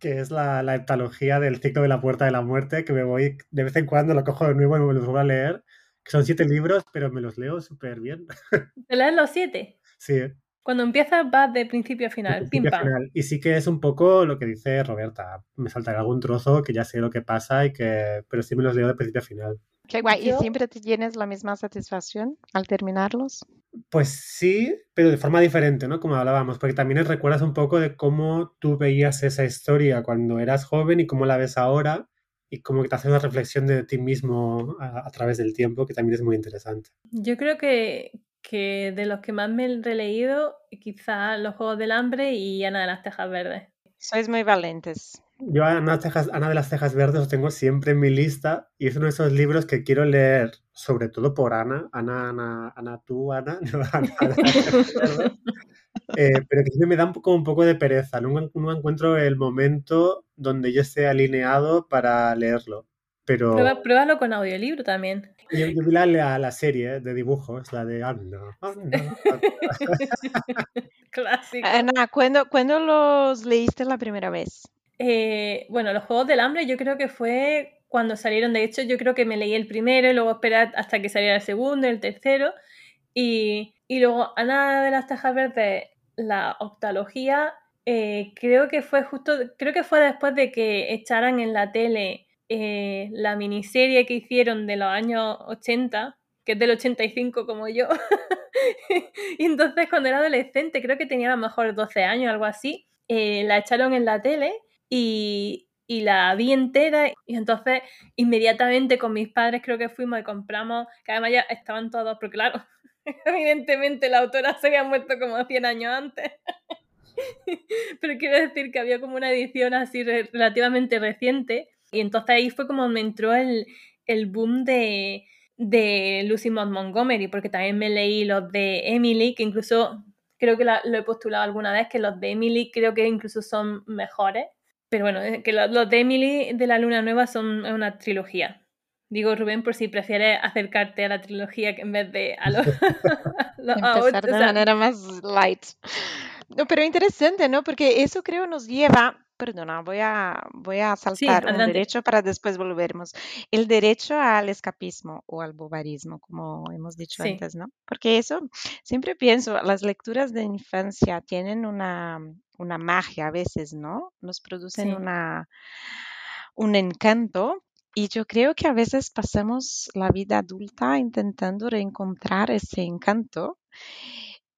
que es la, la heptalogía del ciclo de la puerta de la muerte, que me voy de vez en cuando, lo cojo de nuevo y me los vuelvo a leer, que son siete libros, pero me los leo súper bien. *laughs* ¿Te lees los siete? Sí. Cuando empiezas vas de principio a final, pim pam. Y sí que es un poco lo que dice Roberta. Me saltará algún trozo que ya sé lo que pasa y que. Pero sí me los leo de principio a final. Qué guay. ¿Y siempre tienes la misma satisfacción al terminarlos? Pues sí, pero de forma diferente, ¿no? Como hablábamos, porque también recuerdas un poco de cómo tú veías esa historia cuando eras joven y cómo la ves ahora y cómo te hace una reflexión de ti mismo a, a, través del tiempo, que también es muy interesante. Yo creo que, que de los que más me he releído, quizá Los Juegos del Hambre y Ana de las Tejas Verdes. Sois muy valientes. Yo Ana, Ana de las Tejas Verdes lo tengo siempre en mi lista y es uno de esos libros que quiero leer, sobre todo por Ana. Ana, Ana, Ana tú, Ana. *laughs* Eh, pero que me da como un poco de pereza. Nunca, nunca encuentro el momento donde yo esté alineado para leerlo. Pero... pruébalo con audiolibro también. Yo, vi la, la, serie de dibujos, la de Anna. *laughs* Clásico. Ana, ¿cuándo, ¿cuándo, los leíste la primera vez? Eh, bueno, los Juegos del Hambre yo creo que fue cuando salieron, de hecho yo creo que me leí el primero y luego esperé hasta que saliera el segundo, el tercero, y, y luego Ana de las Tejas Verdes, la octalogía, eh, creo que fue justo, creo que fue después de que echaran en la tele eh, la miniserie que hicieron de los años 80, que es del 85 como yo. *laughs* y entonces cuando era adolescente, creo que tenía a lo mejor 12 años, algo así, eh, la echaron en la tele y, la vi entera y entonces inmediatamente con mis padres creo que fuimos y compramos, que además ya estaban todos, porque claro, *laughs* evidentemente la autora se había muerto como 100 años antes. *laughs* Pero quiero decir que había como una edición así relativamente reciente y entonces ahí fue como me entró el, boom de, Lucy Maud Montgomery, porque también me leí los de Emily, que incluso creo que lo he postulado alguna vez, que los de Emily creo que incluso son mejores. Pero bueno, que los, de Emily de la Luna Nueva son una trilogía. Digo, Rubén, por si prefieres acercarte a la trilogía en vez de a *laughs* los... *laughs* Empezar de manera más light. No, pero interesante, ¿no? Porque eso creo nos lleva, perdona, voy a, voy a saltar un derecho para después volvermos. El derecho al escapismo o al bobarismo, como hemos dicho antes, ¿no? Porque eso, siempre pienso, las lecturas de infancia tienen una, una magia a veces, ¿no? Nos producen una, un encanto. Y yo creo que a veces pasamos la vida adulta intentando reencontrar ese encanto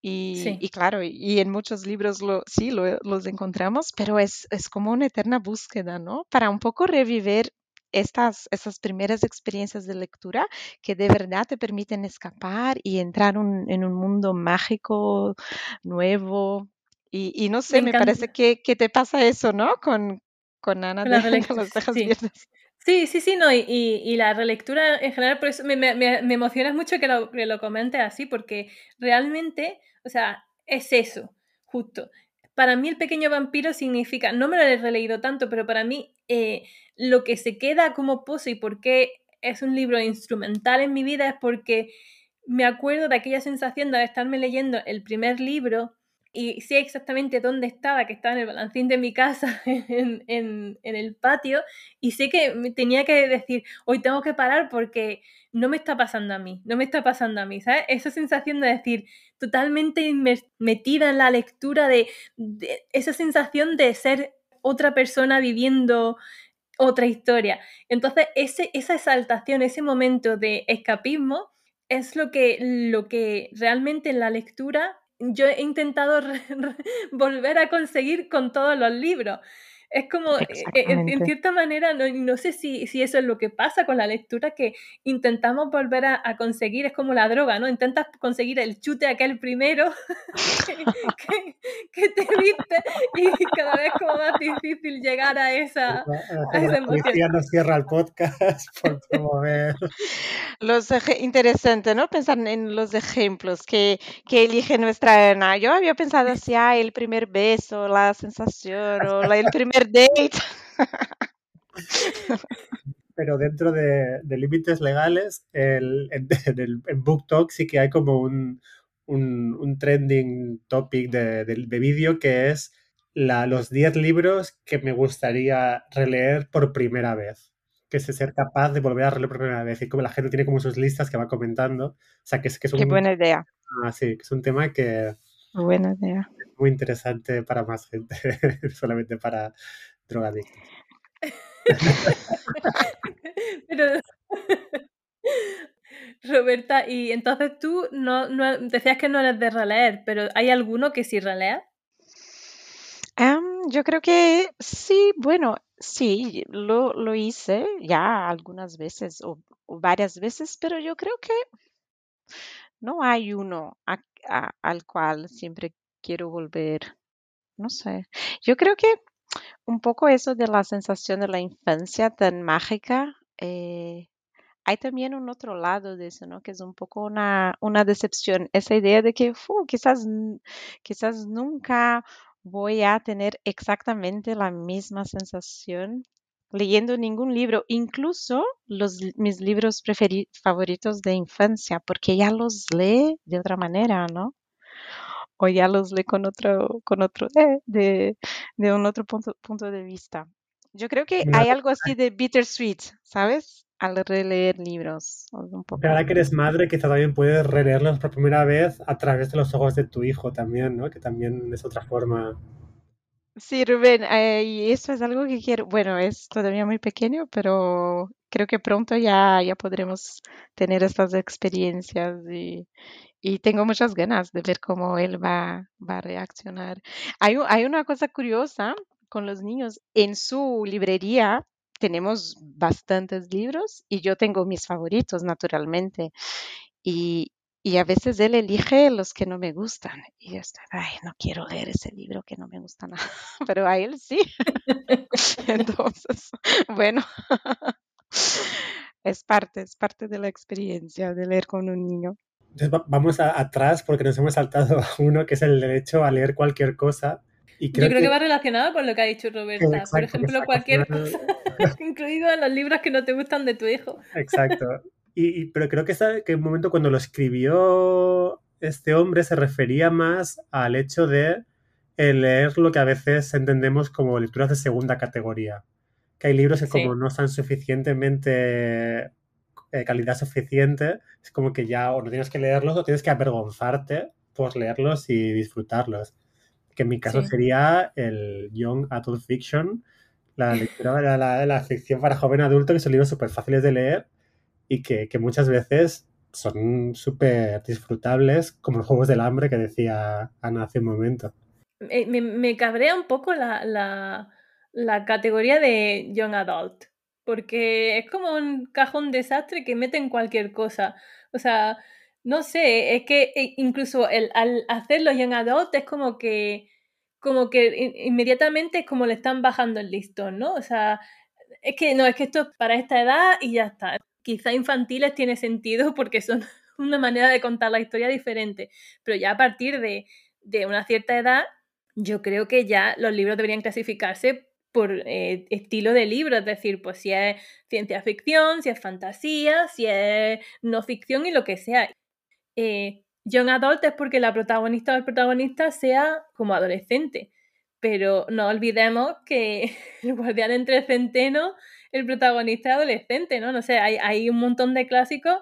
y, claro, y en muchos libros lo, sí los encontramos, pero es, es, como una eterna búsqueda, ¿no? Para un poco revivir estas, estas primeras experiencias de lectura que de verdad te permiten escapar y entrar en un mundo mágico, nuevo. Y, no sé, me, parece que, que, te pasa eso, ¿no? Con, con Ana de, las *laughs* Tejas sí. Sí, sí, sí, no, y, y, la relectura en general, por eso me, me, me emociona mucho que lo, que lo comentes así, porque realmente o sea, es eso, justo. Para mí el pequeño vampiro significa, no me lo he releído tanto, pero para mí eh, lo que se queda como pozo y por qué es un libro instrumental en mi vida es porque me acuerdo de aquella sensación de estarme leyendo el primer libro y sé exactamente dónde estaba, que estaba en el balancín de mi casa, *laughs* en, el patio, y sé que tenía que decir, hoy tengo que parar porque no me está pasando a mí, no me está pasando a mí, ¿sabes? Esa sensación de decir, totalmente metida en la lectura, de, esa sensación de ser otra persona viviendo otra historia. Entonces, esa exaltación, ese momento de escapismo, es lo que, lo que realmente en la lectura yo he intentado *laughs* volver a conseguir con todos los libros. Es como, eh, eh, en, cierta manera, no, no sé si, si, eso es lo que pasa con la lectura, que intentamos volver a, conseguir, es como la droga, ¿no? Intentas conseguir el chute aquel primero *laughs* que, te viste y cada vez como más difícil llegar a esa, a esa emoción. no cierra el podcast *laughs* por promover. Los interesante, ¿no? Pensar en los ejemplos que, que elige nuestra Ana. Yo había pensado así, ah, el primer beso, la sensación, o el primer date. *laughs* Pero dentro de, límites legales, el, en, *laughs* en, BookTok sí que hay como un, un, trending topic de, de, vídeo que es la, los 10 libros que me gustaría releer por primera vez. Que es ser capaz de volver a releer por primera vez. Y como la gente tiene como sus listas que va comentando. O sea, que es, que es un, Qué buena idea. Ah, sí, que es un tema que, Buena idea. Muy interesante para más gente, *laughs* solamente para drogadictos. *laughs* Pero, Roberta, y entonces tú no, no, decías que no eres de releer, pero ¿hay alguno que sí relea? yo creo que sí, bueno, sí, lo, lo hice ya algunas veces o, varias veces, pero yo creo que no hay uno al cual siempre quiero volver. No sé. Yo creo que un poco eso de la sensación de la infancia tan mágica, eh, hay también un otro lado de eso, ¿no? Que es un poco una, una decepción, esa idea de que quizás, quizás nunca voy a tener exactamente la misma sensación leyendo ningún libro, incluso los, mis libros favoritos de infancia, porque ya los lee de otra manera, ¿no? O ya los lee con otro, con otro, eh, de, de un otro punto, punto de vista. Yo creo que hay algo así de bittersweet, ¿sabes? Al releer libros. Un poco. Ahora que eres madre, quizá también puedes releerlos por primera vez a través de los ojos de tu hijo también, ¿no? Que también es otra forma. Sí, Rubén, eh, y eso es algo que quiero, bueno, es todavía muy pequeño, pero creo que pronto ya, ya podremos tener estas experiencias y, y tengo muchas ganas de ver cómo él va, va a reaccionar. Hay, hay una cosa curiosa con los niños. En su librería tenemos bastantes libros y yo tengo mis favoritos, naturalmente. Y, y a veces él elige los que no me gustan. Y yo estoy, ay, no quiero leer ese libro que no me gusta nada. *laughs* Pero a él sí. *laughs* Entonces, bueno, *laughs* es parte, es parte de la experiencia de leer con un niño. Entonces va- vamos a- atrás porque nos hemos saltado a uno que es el derecho a leer cualquier cosa. Y Yo creo, que, que va relacionado con lo que ha dicho Roberta. exacto, Por ejemplo, cualquier cosa, *laughs* incluido en los libros que no te gustan de tu hijo. Exacto. Y, y- pero creo que, esa, que un momento cuando lo escribió este hombre se refería más al hecho de leer lo que a veces entendemos como lecturas de segunda categoría. Que hay libros que Sí. como no están suficientemente eh, calidad suficiente, es como que ya o no tienes que leerlos o tienes que avergonzarte por leerlos y disfrutarlos. Que en mi caso Sí. sería el Young Adult Fiction, la lectura de la, la ficción para joven adulto, que son libros súper fáciles de leer y que, que muchas veces son súper disfrutables, como los Juegos del Hambre que decía Ana hace un momento. Me, me- me cabrea un poco la, la- la categoría de Young Adult, porque es como un cajón desastre que meten cualquier cosa. O sea, no sé, es que eh, incluso el, al hacerlo Young Adult es como que, como que in- inmediatamente es como le están bajando el listón, ¿no? O sea, es que no, es que esto es para esta edad y ya está. Quizá infantiles tiene sentido porque son *laughs* una manera de contar la historia diferente, pero ya a partir de, de una cierta edad, yo creo que ya los libros deberían clasificarse por eh, estilo de libro, es decir, pues si es ciencia ficción, si es fantasía, si es no ficción y lo que sea. Eh, Young Adult es porque la protagonista o el protagonista sea como adolescente, pero no olvidemos que *laughs* el guardián entre centeno, el protagonista es adolescente, ¿no? No sé, hay, hay un montón de clásicos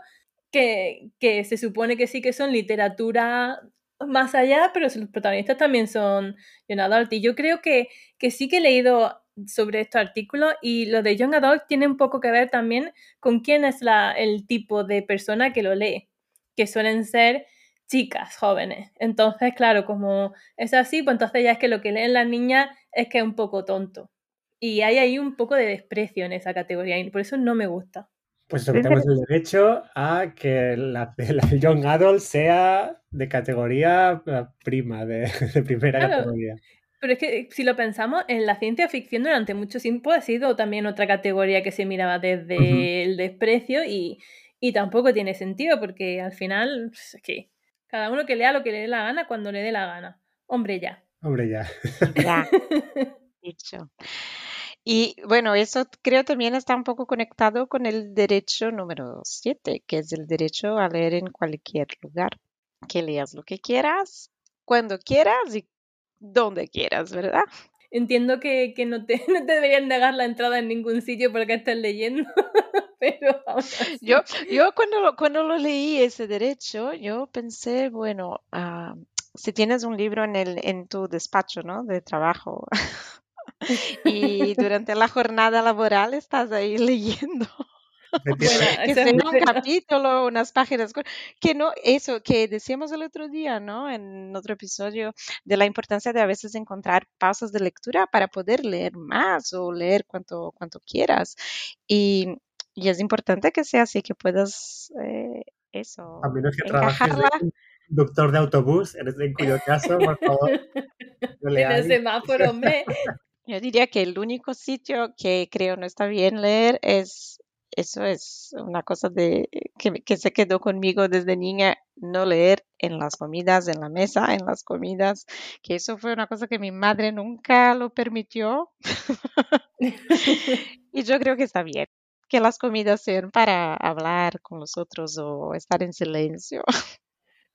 que, que se supone que sí que son literatura más allá, pero los protagonistas también son Young Adult. Y yo creo que, que sí que he leído sobre estos artículos y lo de Young Adult tiene un poco que ver también con quién es la, el tipo de persona que lo lee, que suelen ser chicas jóvenes. Entonces, claro, como es así, pues entonces ya es que lo que leen las niñas es que es un poco tonto. Y hay ahí un poco de desprecio en esa categoría y por eso no me gusta. Pues eso, que tenemos el derecho a que la, *laughs* la Young Adult sea de categoría eh, prima, de, *laughs* de primera Claro. categoría. Pero es que si lo pensamos, en la ciencia ficción durante mucho tiempo ha sido también otra categoría que se miraba desde el desprecio y, y tampoco tiene sentido porque al final pues, es que cada uno que lea lo que le dé la gana cuando le dé la gana. Hombre, ya. Hombre, ya. Ya, *laughs* dicho. Y bueno, eso creo también está un poco conectado con el derecho número 7, que es el derecho a leer en cualquier lugar. Que leas lo que quieras, cuando quieras y donde quieras, ¿verdad? Entiendo que, que no, te, *laughs* no te deberían negar la entrada en ningún sitio porque estás leyendo, *laughs* pero. Yo, yo cuando, lo- cuando lo leí ese derecho, yo pensé, bueno, ah, si tienes un libro en, el, en tu despacho, ¿no? De trabajo *laughs* *laughs* y durante la jornada laboral estás ahí leyendo. *laughs* Bueno, que sea un capítulo, unas páginas, que no, eso que decíamos el otro día, ¿no? En otro episodio, de la importancia de a veces encontrar pausas de lectura para poder leer más o leer cuanto, cuanto quieras. Y, y es importante que sea así, que puedas eh, eso, A menos que trabajes de encajarla. conductor de autobús, en, en cuyo caso, por favor, *laughs* no En el semáforo, hombre. Yo diría que el único sitio que creo no está bien leer es, eso es una cosa de que, que se quedó conmigo desde niña, no leer en las comidas, en la mesa, en las comidas, que eso fue una cosa que mi madre nunca lo permitió *laughs* y yo creo que está bien. Que las comidas sean para hablar con los otros o estar en silencio.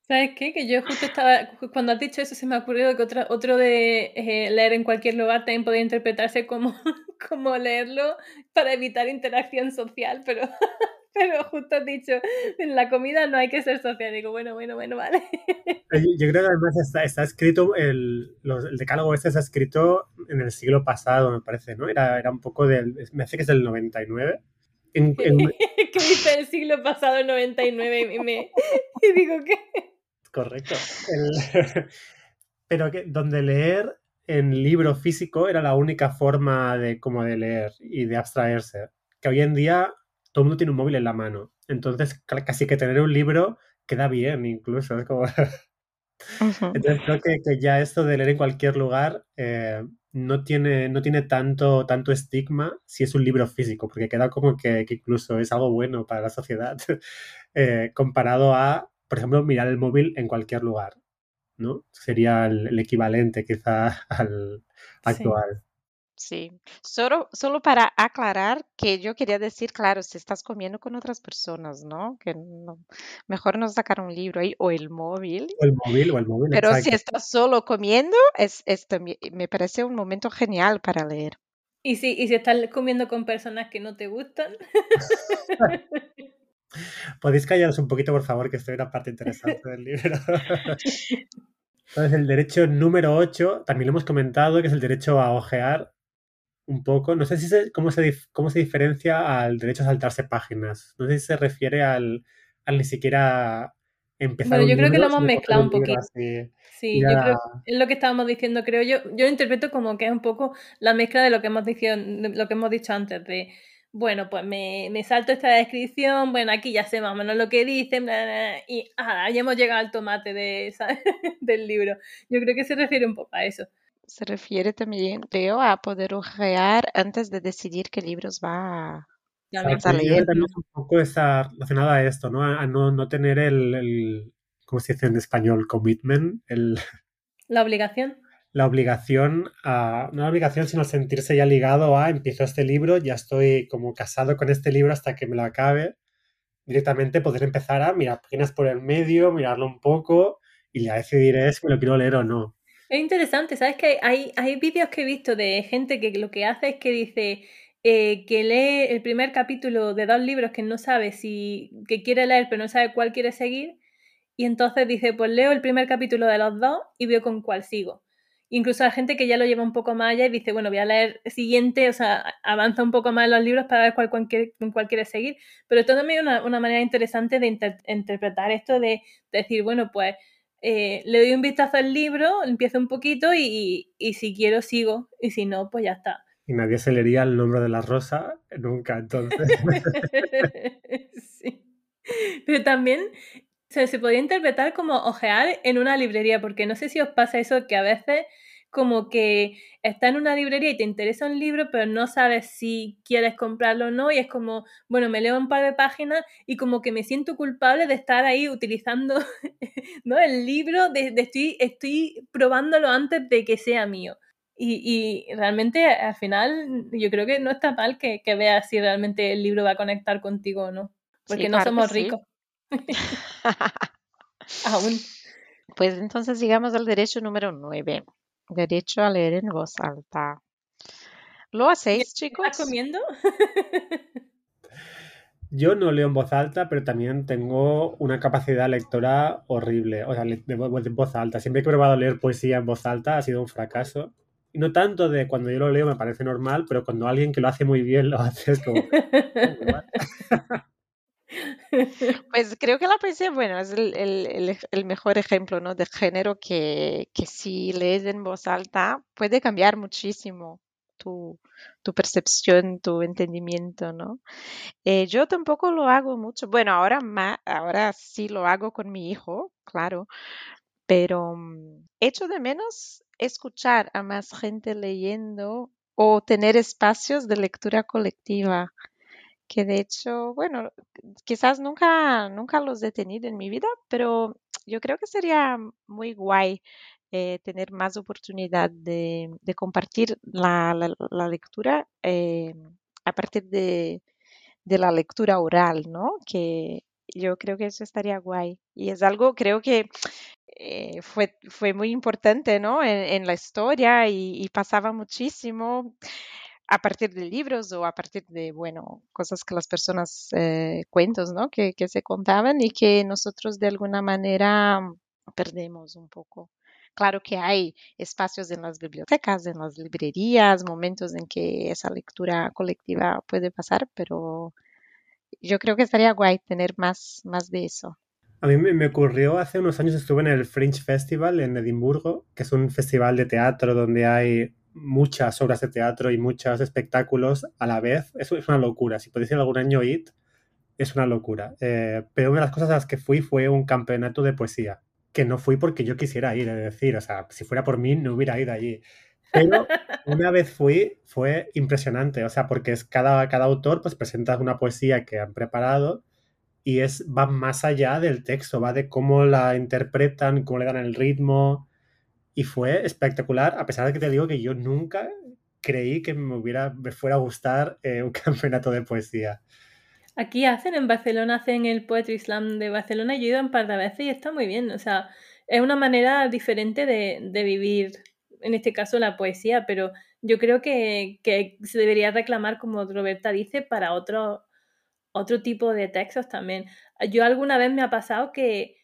¿Sabes qué? Que yo justo estaba, cuando has dicho eso, se me ha ocurrido que otra, otro de eh, leer en cualquier lugar también podría interpretarse como, *laughs* como leerlo para evitar interacción social, pero, *laughs* pero justo has dicho, en la comida no hay que ser social. Digo, bueno, bueno, bueno, vale. *laughs* Yo creo que además está, está escrito, el, los, el, decálogo este está escrito en el siglo pasado, me parece, ¿no? Era, era un poco del, me hace que es del 99. En, en... ¿Qué dice el siglo pasado, el 99? Y, me, y digo, ¿qué? Correcto. El, *laughs* pero que donde leer en libro físico era la única forma de como de leer y de abstraerse. Que hoy en día todo el mundo tiene un móvil en la mano. Entonces, casi que tener un libro queda bien, incluso. Es como... *laughs* Entonces, creo que, que, ya esto de leer en cualquier lugar eh, no, tiene, no tiene tanto, tanto estigma si es un libro físico, porque queda como que, que incluso es algo bueno para la sociedad *laughs* eh, comparado a por ejemplo, mirar el móvil en cualquier lugar, ¿no? Sería el, el equivalente quizá *laughs* al actual. Sí. sí, solo, solo para aclarar que yo quería decir, claro, si estás comiendo con otras personas, ¿no? Que no, mejor no sacar un libro ahí o el móvil. O el móvil, o el móvil. Pero exacto. si estás solo comiendo, es, es también, me parece un momento genial para leer. ¿Y si, y si estás comiendo con personas que no te gustan? *laughs* *laughs* Podéis callaros un poquito, por favor, que estoy en una parte interesante del libro. *laughs* Entonces, el derecho número 8, también lo hemos comentado, que es el derecho a ojear un poco. No sé si se, cómo, se, cómo se diferencia al derecho a saltarse páginas. No sé si se refiere al, al ni siquiera empezar. Bueno, yo creo libro, que lo hemos mezclado un, poquito. Así, sí, yo creo es lo que estábamos diciendo, creo yo. Yo lo interpreto como que es un poco la mezcla de lo que hemos dicho, lo que hemos dicho antes, de bueno, pues me, me, salto esta descripción, bueno, aquí ya sé más o menos lo que dicen, bla, bla, y ah, ya hemos llegado al tomate de, *laughs* del libro. Yo creo que se refiere un poco a eso. Se refiere también, creo, a poder ojear antes de decidir qué libros va a, a leer. También un poco está relacionado a esto, ¿no? A no, no tener el, el, ¿cómo se dice en español? Commitment, el... La obligación la obligación a, no la obligación, sino sentirse ya ligado a, empiezo este libro, ya estoy como casado con este libro hasta que me lo acabe, directamente poder empezar a mirar páginas por el medio, mirarlo un poco y ya decidiré si me lo quiero leer o no. Es interesante, ¿sabes? Que hay, hay vídeos que he visto de gente que lo que hace es que dice eh, que lee el primer capítulo de dos libros que no sabe si que quiere leer pero no sabe cuál quiere seguir y entonces dice, pues leo el primer capítulo de los dos y veo con cuál sigo. Incluso hay gente que ya lo lleva un poco más allá y dice, bueno, voy a leer el siguiente, o sea, avanza un poco más en los libros para ver cuál, cuál, cuál quiere seguir. Pero esto también es una, una manera interesante de inter interpretar esto, de, de, decir, bueno, pues eh, le doy un vistazo al libro, empiezo un poquito y, y, y, si quiero sigo, y si no, pues ya está. Y nadie se leería el nombre de la rosa nunca, entonces. *laughs* sí. Pero también se, se podría interpretar como ojear en una librería, porque no sé si os pasa eso que a veces como que está en una librería y te interesa un libro, pero no sabes si quieres comprarlo o no, y es como, bueno, me leo un par de páginas y como que me siento culpable de estar ahí utilizando *laughs* ¿no? el libro, de, de estoy, estoy probándolo antes de que sea mío. Y, y, realmente al final yo creo que no está mal que, que, veas si realmente el libro va a conectar contigo o no, porque sí, no claro somos sí. ricos. *laughs* Aún. Pues entonces llegamos al derecho número 9, derecho a leer en voz alta. ¿Lo hacéis, chicos? ¿Estás comiendo? *laughs* Yo no leo en voz alta, pero también tengo una capacidad lectora horrible, o sea, de, voz alta. Siempre que he probado leer poesía en voz alta ha sido un fracaso. Y no tanto de cuando yo lo leo me parece normal, pero cuando alguien que lo hace muy bien lo *laughs* hace es como... Pues creo que la poesía, bueno, es el, mejor ejemplo, ¿no? de género que, si lees en voz alta puede cambiar muchísimo tu, percepción, tu entendimiento, ¿no? Eh, yo tampoco lo hago mucho. Bueno, ahora, más, ahora sí lo hago con mi hijo, claro, pero um, echo de menos escuchar a más gente leyendo o tener espacios de lectura colectiva que de hecho, bueno, quizás nunca, nunca los he tenido en mi vida, pero yo creo que sería muy guay eh, tener más oportunidad de, compartir la, la, lectura eh, a partir de, de, la lectura oral, ¿no? Que, yo creo que eso estaría guay. Y es algo, creo que eh, fue, fue muy importante, ¿no? En, la historia y, pasaba muchísimo a partir de libros o a partir de, bueno, cosas que las personas, eh, cuentos, ¿no? Que, que se contaban y que nosotros de alguna manera perdemos un poco. Claro que hay espacios en las bibliotecas, en las librerías, momentos en que esa lectura colectiva puede pasar, pero yo creo que estaría guay tener más, más de eso. A mí me ocurrió hace unos años, estuve en el Fringe Festival en Edimburgo, que es un festival de teatro donde hay muchas obras de teatro y muchos espectáculos a la vez. Eso es una locura. Si podéis ir algún año IT, es una locura. Eh, pero una de las cosas a las que fui fue un campeonato de poesía que no fui porque yo quisiera ir, es decir, o sea, si fuera por mí no hubiera ido allí. Pero una vez fui, fue impresionante, o sea, porque es cada, cada autor pues presenta una poesía que han preparado y es, va más allá del texto, va de cómo la interpretan, cómo le dan el ritmo y fue espectacular, a pesar de que te digo que yo nunca creí que me hubiera, me fuera a gustar eh, un *laughs* campeonato de poesía. Aquí hacen, en Barcelona hacen el Poetry Slam de Barcelona, yo he ido un par de veces y está muy bien, o sea, es una manera diferente de, de vivir, en este caso, la poesía, pero yo creo que, que, se debería reclamar, como Roberta dice, para otro, otro tipo de textos también. Yo alguna vez me ha pasado que,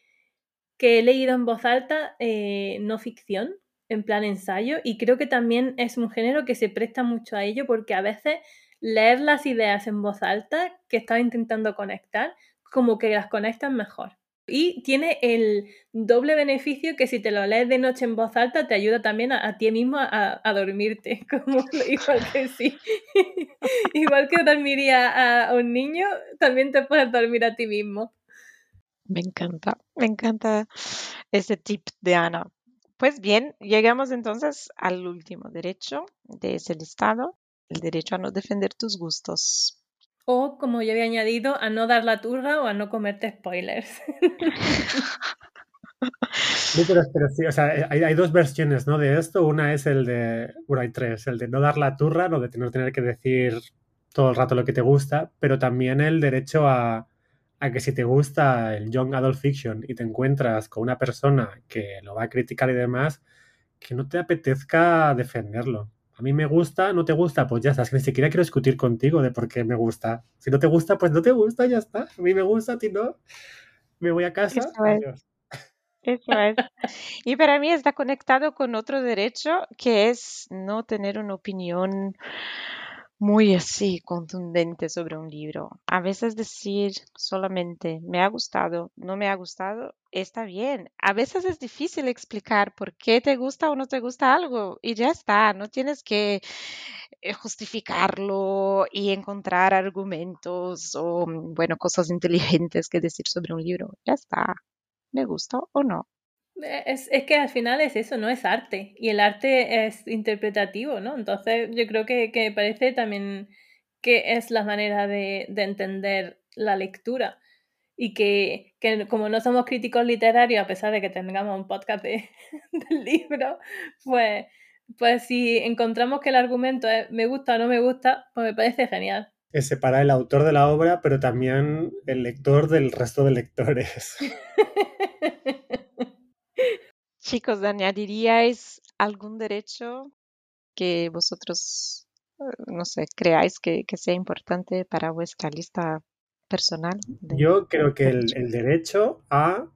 que he leído en voz alta eh, no ficción, en plan ensayo, y creo que también es un género que se presta mucho a ello porque a veces leer las ideas en voz alta que estaba intentando conectar, como que las conectan mejor. Y tiene el doble beneficio que si te lo lees de noche en voz alta te ayuda también a, ti mismo a, dormirte, *laughs* como igual que sí. *laughs* igual que dormiría a un niño, también te puedes dormir a ti mismo. Me encanta, me encanta ese tip de Ana. Pues bien, llegamos entonces al último derecho de ese listado, el derecho a no defender tus gustos. O, como yo había añadido, a no dar la turra o a no comerte spoilers. pero, sí, o sea, hay, dos versiones ¿no? de esto. Una es el de, bueno, hay tres, el de no dar la turra, lo de no tener que decir todo el rato lo que te gusta, pero también el derecho a, a que si te gusta el Young Adult Fiction y te encuentras con una persona que lo va a criticar y demás, que no te apetezca defenderlo a mí me gusta, no te gusta, pues ya está. ni siquiera quiero discutir contigo de por qué me gusta. Si no te gusta, pues no te gusta, ya está. A mí me gusta, a ti no. Me voy a casa. Eso es. Eso es. Y para mí está conectado con otro derecho que es no tener una opinión muy así contundente sobre un libro. A veces decir solamente me ha gustado, no me ha gustado, está bien. A veces es difícil explicar por qué te gusta o no te gusta algo y ya está, no tienes que eh, justificarlo y encontrar argumentos o, bueno, cosas inteligentes que decir sobre un libro. Ya está, me gusta o no. Eh, es, es, que al final es eso, no es arte. Y el arte es interpretativo, ¿no? Entonces yo creo que, que parece también que es la manera de, de entender la lectura. Y que, que, como no somos críticos literarios, a pesar de que tengamos un podcast de, *laughs* del libro, pues, pues si encontramos que el argumento es me gusta o no me gusta, pues me parece genial. Es separar el autor de la obra, pero también el lector del resto de lectores. *laughs* Chicos, ¿añadiríais algún derecho que vosotros, eh, no sé, creáis que, que sea importante para vuestra lista personal? Yo creo que el, el derecho a,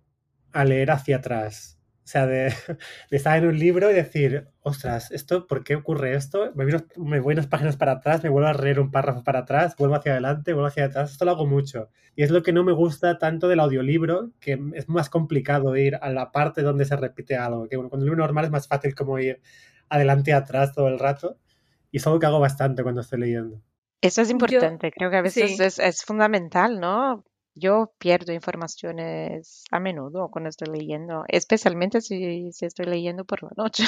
a leer hacia atrás. O sea, de, *laughs* de, estar en un libro y decir, ostras, ¿esto, ¿por qué ocurre esto? Me, me, voy unas páginas para atrás, me vuelvo a leer un párrafo para atrás, vuelvo hacia adelante, vuelvo hacia atrás. Esto lo hago mucho. Y es lo que no me gusta tanto del audiolibro, que es más complicado ir a la parte donde se repite algo. Que bueno, cuando el libro normal es más fácil como ir adelante y atrás todo el rato. Y es algo que hago bastante cuando estoy leyendo. Eso es importante, Yo, creo que a veces sí. es, es fundamental, ¿no? Yo pierdo informaciones a menudo cuando estoy leyendo, especialmente si, si estoy leyendo por la noche.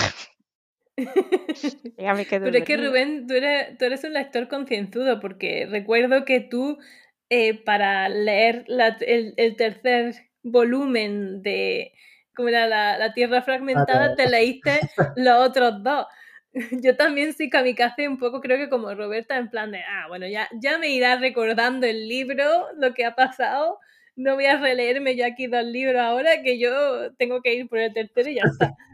*laughs* ya me quedo Pero es que Rubén, tú eres, tú eres un lector concienzudo, porque recuerdo que tú, eh, para leer la, el, el, tercer volumen de, ¿cómo era? La, la Tierra Fragmentada, te leíste los otros dos. *laughs* Yo también soy kamikaze un poco, creo que como Roberta, en plan de, ah, bueno, ya, ya me irá recordando el libro, lo que ha pasado, no voy a releerme yo aquí dos libros ahora, que yo tengo que ir por el tercero y ya está. *laughs*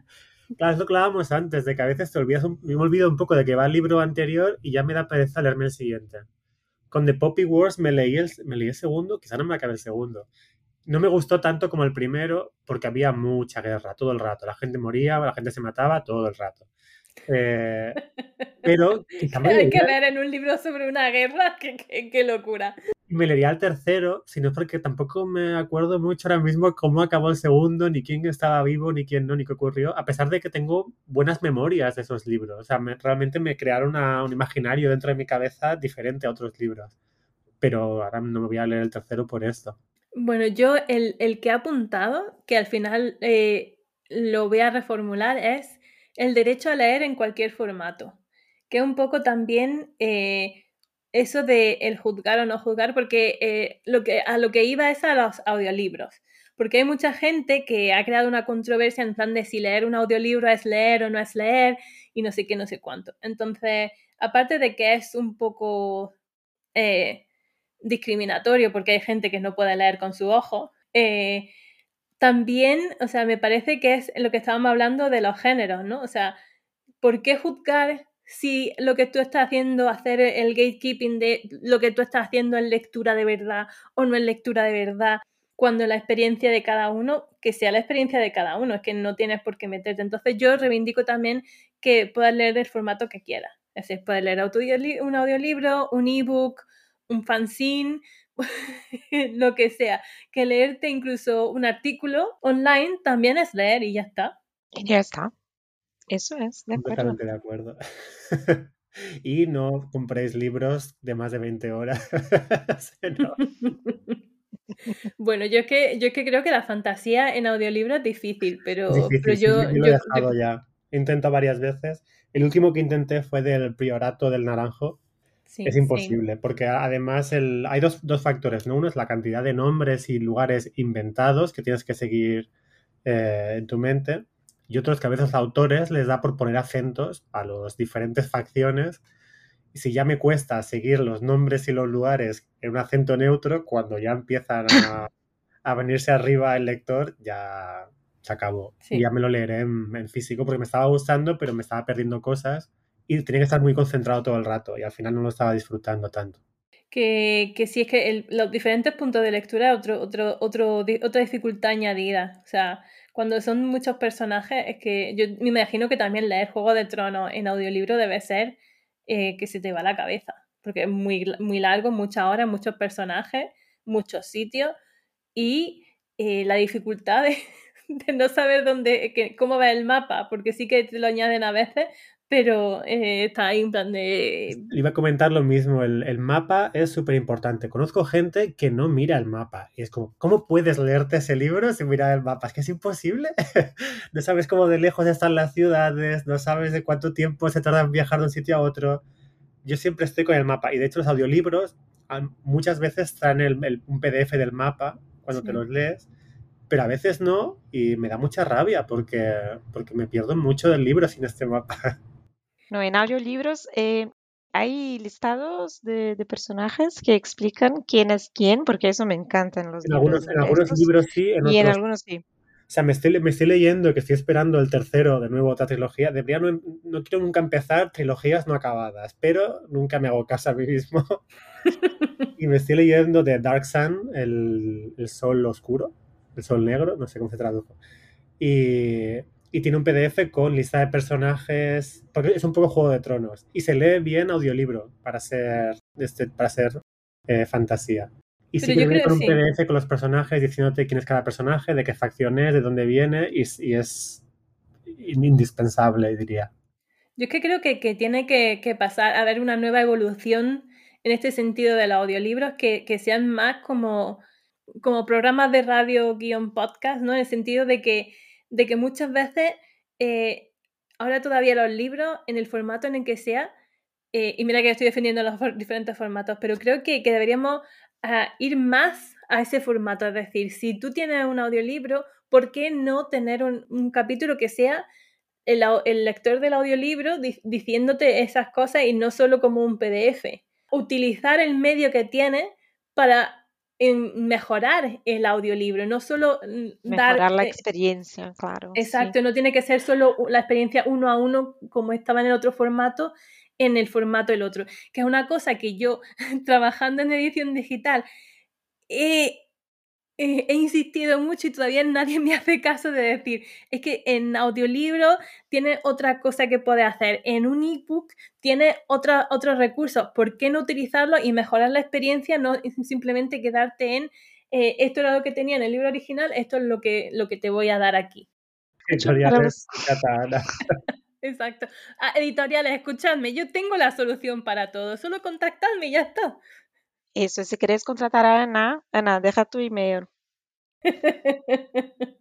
Claro, es lo que hablábamos antes, de que a veces te olvidas, un, me olvido un poco de que va el libro anterior y ya me da pereza leerme el siguiente. Con The Poppy Wars me leí el, me leí el segundo, quizá no me acabé el segundo. No me gustó tanto como el primero porque había mucha guerra todo el rato. La gente moría, la gente se mataba todo el rato. Eh, *laughs* pero Hay que leer en un libro sobre una guerra, qué, locura me leería el tercero, sino porque tampoco me acuerdo mucho ahora mismo cómo acabó el segundo, ni quién estaba vivo, ni quién no, ni qué ocurrió, a pesar de que tengo buenas memorias de esos libros. O sea, realmente me crearon un imaginario dentro de mi cabeza diferente a otros libros. Pero ahora no me voy a leer el tercero por esto. Bueno, yo el, el que he apuntado, que al final eh, lo voy a reformular, es el derecho a leer en cualquier formato, que un poco también... Eh, eso de el juzgar o no juzgar, porque eh, lo que, a lo que iba es a los audiolibros. Porque hay mucha gente que ha creado una controversia en plan de si leer un audiolibro es leer o no es leer y no sé qué, no sé cuánto. Entonces, aparte de que es un poco eh, discriminatorio porque hay gente que no puede leer con su ojo, también, o sea, me parece que es lo que estábamos hablando de los géneros, ¿no? O sea, ¿por qué juzgar si lo que tú estás haciendo, hacer el gatekeeping de lo que tú estás haciendo en lectura de verdad o no en lectura de verdad, cuando la experiencia de cada uno, que sea la experiencia de cada uno, es que no tienes por qué meterte. Entonces yo reivindico también que puedas leer el formato que quieras. Es decir, puedes leer un audiolibro, un ebook, un fanzine, *laughs* lo que sea. Que leerte incluso un artículo online también es leer y ya está. Y ya está. Eso es, de acuerdo. de acuerdo. *laughs* y no compréis libros de más de 20 horas. *laughs* Bueno, yo es que yo que creo que la fantasía en audiolibro es difícil, pero, pero yo, lo he dejado ya. Intento varias veces. El último que intenté fue del Priorato del Naranjo. Es imposible, porque además el, hay dos, dos, factores, ¿no? Uno es la cantidad de nombres y lugares inventados que tienes que seguir eh, en tu mente y otros que a veces a autores les da por poner acentos a las diferentes facciones. Y si ya me cuesta seguir los nombres y los lugares en un acento neutro, cuando ya empiezan a, a venirse arriba el lector, ya se acabó. Y ya me lo leeré en, físico porque me estaba gustando, pero me estaba perdiendo cosas y tenía que estar muy concentrado todo el rato y al final no lo estaba disfrutando tanto. Que, que sí es que los diferentes puntos de lectura otro, otro, otro, otra dificultad añadida. O sea, cuando son muchos personajes, es que yo me imagino que también leer Juego de Tronos en audiolibro debe ser eh, que se te va la cabeza, porque es muy, muy largo, muchas horas, muchos personajes, muchos sitios y eh, la dificultad de, *laughs* no saber dónde, cómo va el mapa, porque sí que te lo añaden a veces, pero eh, está ahí en plan de... Iba a comentar lo mismo, el, mapa es súper importante. Conozco gente que no mira el mapa y es como, ¿cómo puedes leerte ese libro sin mirar el mapa? Es que es imposible. *laughs* no sabes cómo de lejos están las ciudades, no sabes de cuánto tiempo se tarda en viajar de un sitio a otro. Yo siempre estoy con el mapa y de hecho los audiolibros muchas veces traen un PDF del mapa cuando te los lees pero a veces no y me da mucha rabia porque, porque me pierdo mucho del libro sin este mapa. *laughs* No, en audiolibros eh, hay listados de, personajes que explican quién es quién, porque eso me encanta en los en Algunos, en algunos libros sí, en y en algunos sí. O sea, me estoy, me estoy leyendo que estoy esperando el tercero de nuevo otra trilogía. Debería no, no quiero nunca empezar trilogías no acabadas, pero nunca me hago caso a mí mismo. *laughs* y me estoy leyendo de Dark Sun, el, el sol oscuro, el sol negro, no sé cómo se tradujo. Y, y tiene un PDF con lista de personajes, porque es un poco Juego de Tronos, y se lee bien audiolibro para ser, este, para ser eh, fantasía. Y si viene con un PDF con los personajes diciéndote quién es cada personaje, de qué facción es, de dónde viene, y, es indispensable, diría. Yo es que creo que, que tiene que, que, pasar a haber una nueva evolución en este sentido de los audiolibros que, que sean más como, como programas de radio guion podcast, ¿no? En el sentido de que de que muchas veces, eh, ahora todavía los libros, en el formato en el que sea, eh, y mira que estoy defendiendo los diferentes formatos, pero creo que, deberíamos ah, ir más a ese formato. Es decir, si tú tienes un audiolibro, ¿por qué no tener un, capítulo que sea el, lector del audiolibro diciéndote esas cosas y no solo como un PDF? Utilizar el medio que tienes para en mejorar el audiolibro, no solo Mejorar dar... la eh, experiencia, claro. sí. Exacto, no tiene que ser solo la experiencia uno a uno como estaba en el otro formato, en el formato del otro, que es una cosa que yo *laughs* trabajando en edición digital he, he- he insistido mucho y todavía nadie *laughs* me hace caso de decir, es que en audiolibro tiene otra cosa que puede hacer, en un ebook tiene otra, otros recursos, ¿por qué no utilizarlo y mejorar la experiencia, no *laughs* simplemente quedarte en... eh, esto era lo que tenía en el libro original, esto es lo que, lo que te voy a dar aquí. Editoriales. *laughs* Exacto. Ah, editoriales, escuchadme, yo tengo la solución para todo, solo contactadme y ya está. Eso, si quieres contratar a Ana, Ana, deja tu email. *laughs*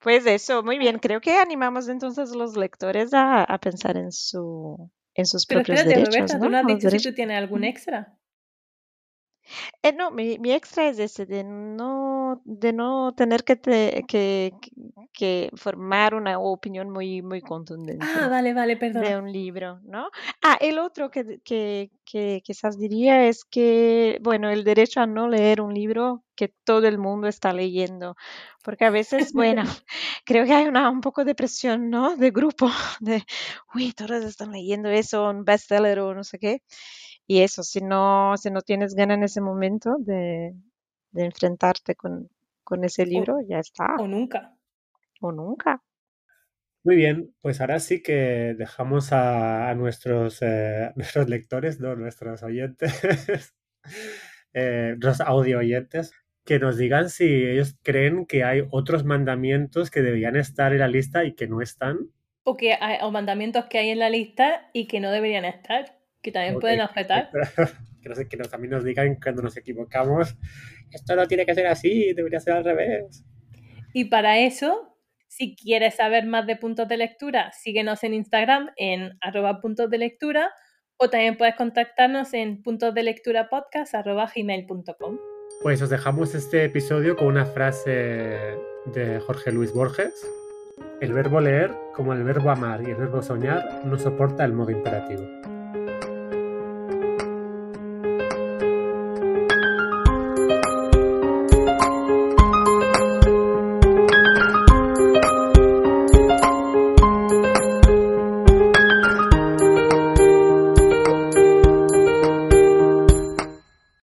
Pues eso, muy bien. Creo que animamos entonces a los lectores a, a pensar en su en sus Pero propios espérate, derechos, Roberta, ¿no? tú no has dicho si tú tienes algún extra. Eh, no, mi, mi extra es ese, de no, de no tener que, te- que, que- formar una opinión muy, muy contundente Ah, vale, vale, de un libro, ¿no? Ah, el otro que, que, que quizás diría es que, bueno, el derecho a no leer un libro que todo el mundo está leyendo, porque a veces, bueno, *laughs* *laughs* creo que hay una, un poco de presión, ¿no? De grupo, *laughs* de, uy, todos están leyendo eso, un bestseller o no sé qué. Y eso, si no, si no tienes ganas en ese momento de, de enfrentarte con, con ese libro, ya está, O nunca. o nunca. Muy bien, pues ahora sí que dejamos a, a nuestros, eh, *laughs* nuestros lectores, no nuestros oyentes, *laughs* eh, los audio oyentes, que nos digan si ellos creen que hay otros mandamientos que deberían estar en la lista y que no están. O, que hay, o mandamientos que hay en la lista y que no deberían estar, que también pueden objetar. *laughs* que, no sé, que nos, también nos digan cuando nos equivocamos, esto no tiene que ser así, debería ser al revés. Y para eso, si quieres saber más de puntos de lectura, síguenos en Instagram en arroba puntos de lectura o también puedes contactarnos en puntosdelecturapodcast.gmail.com. Pues os dejamos este episodio con una frase de Jorge Luis Borges. El verbo leer, como el verbo amar y el verbo soñar, no soporta el modo imperativo.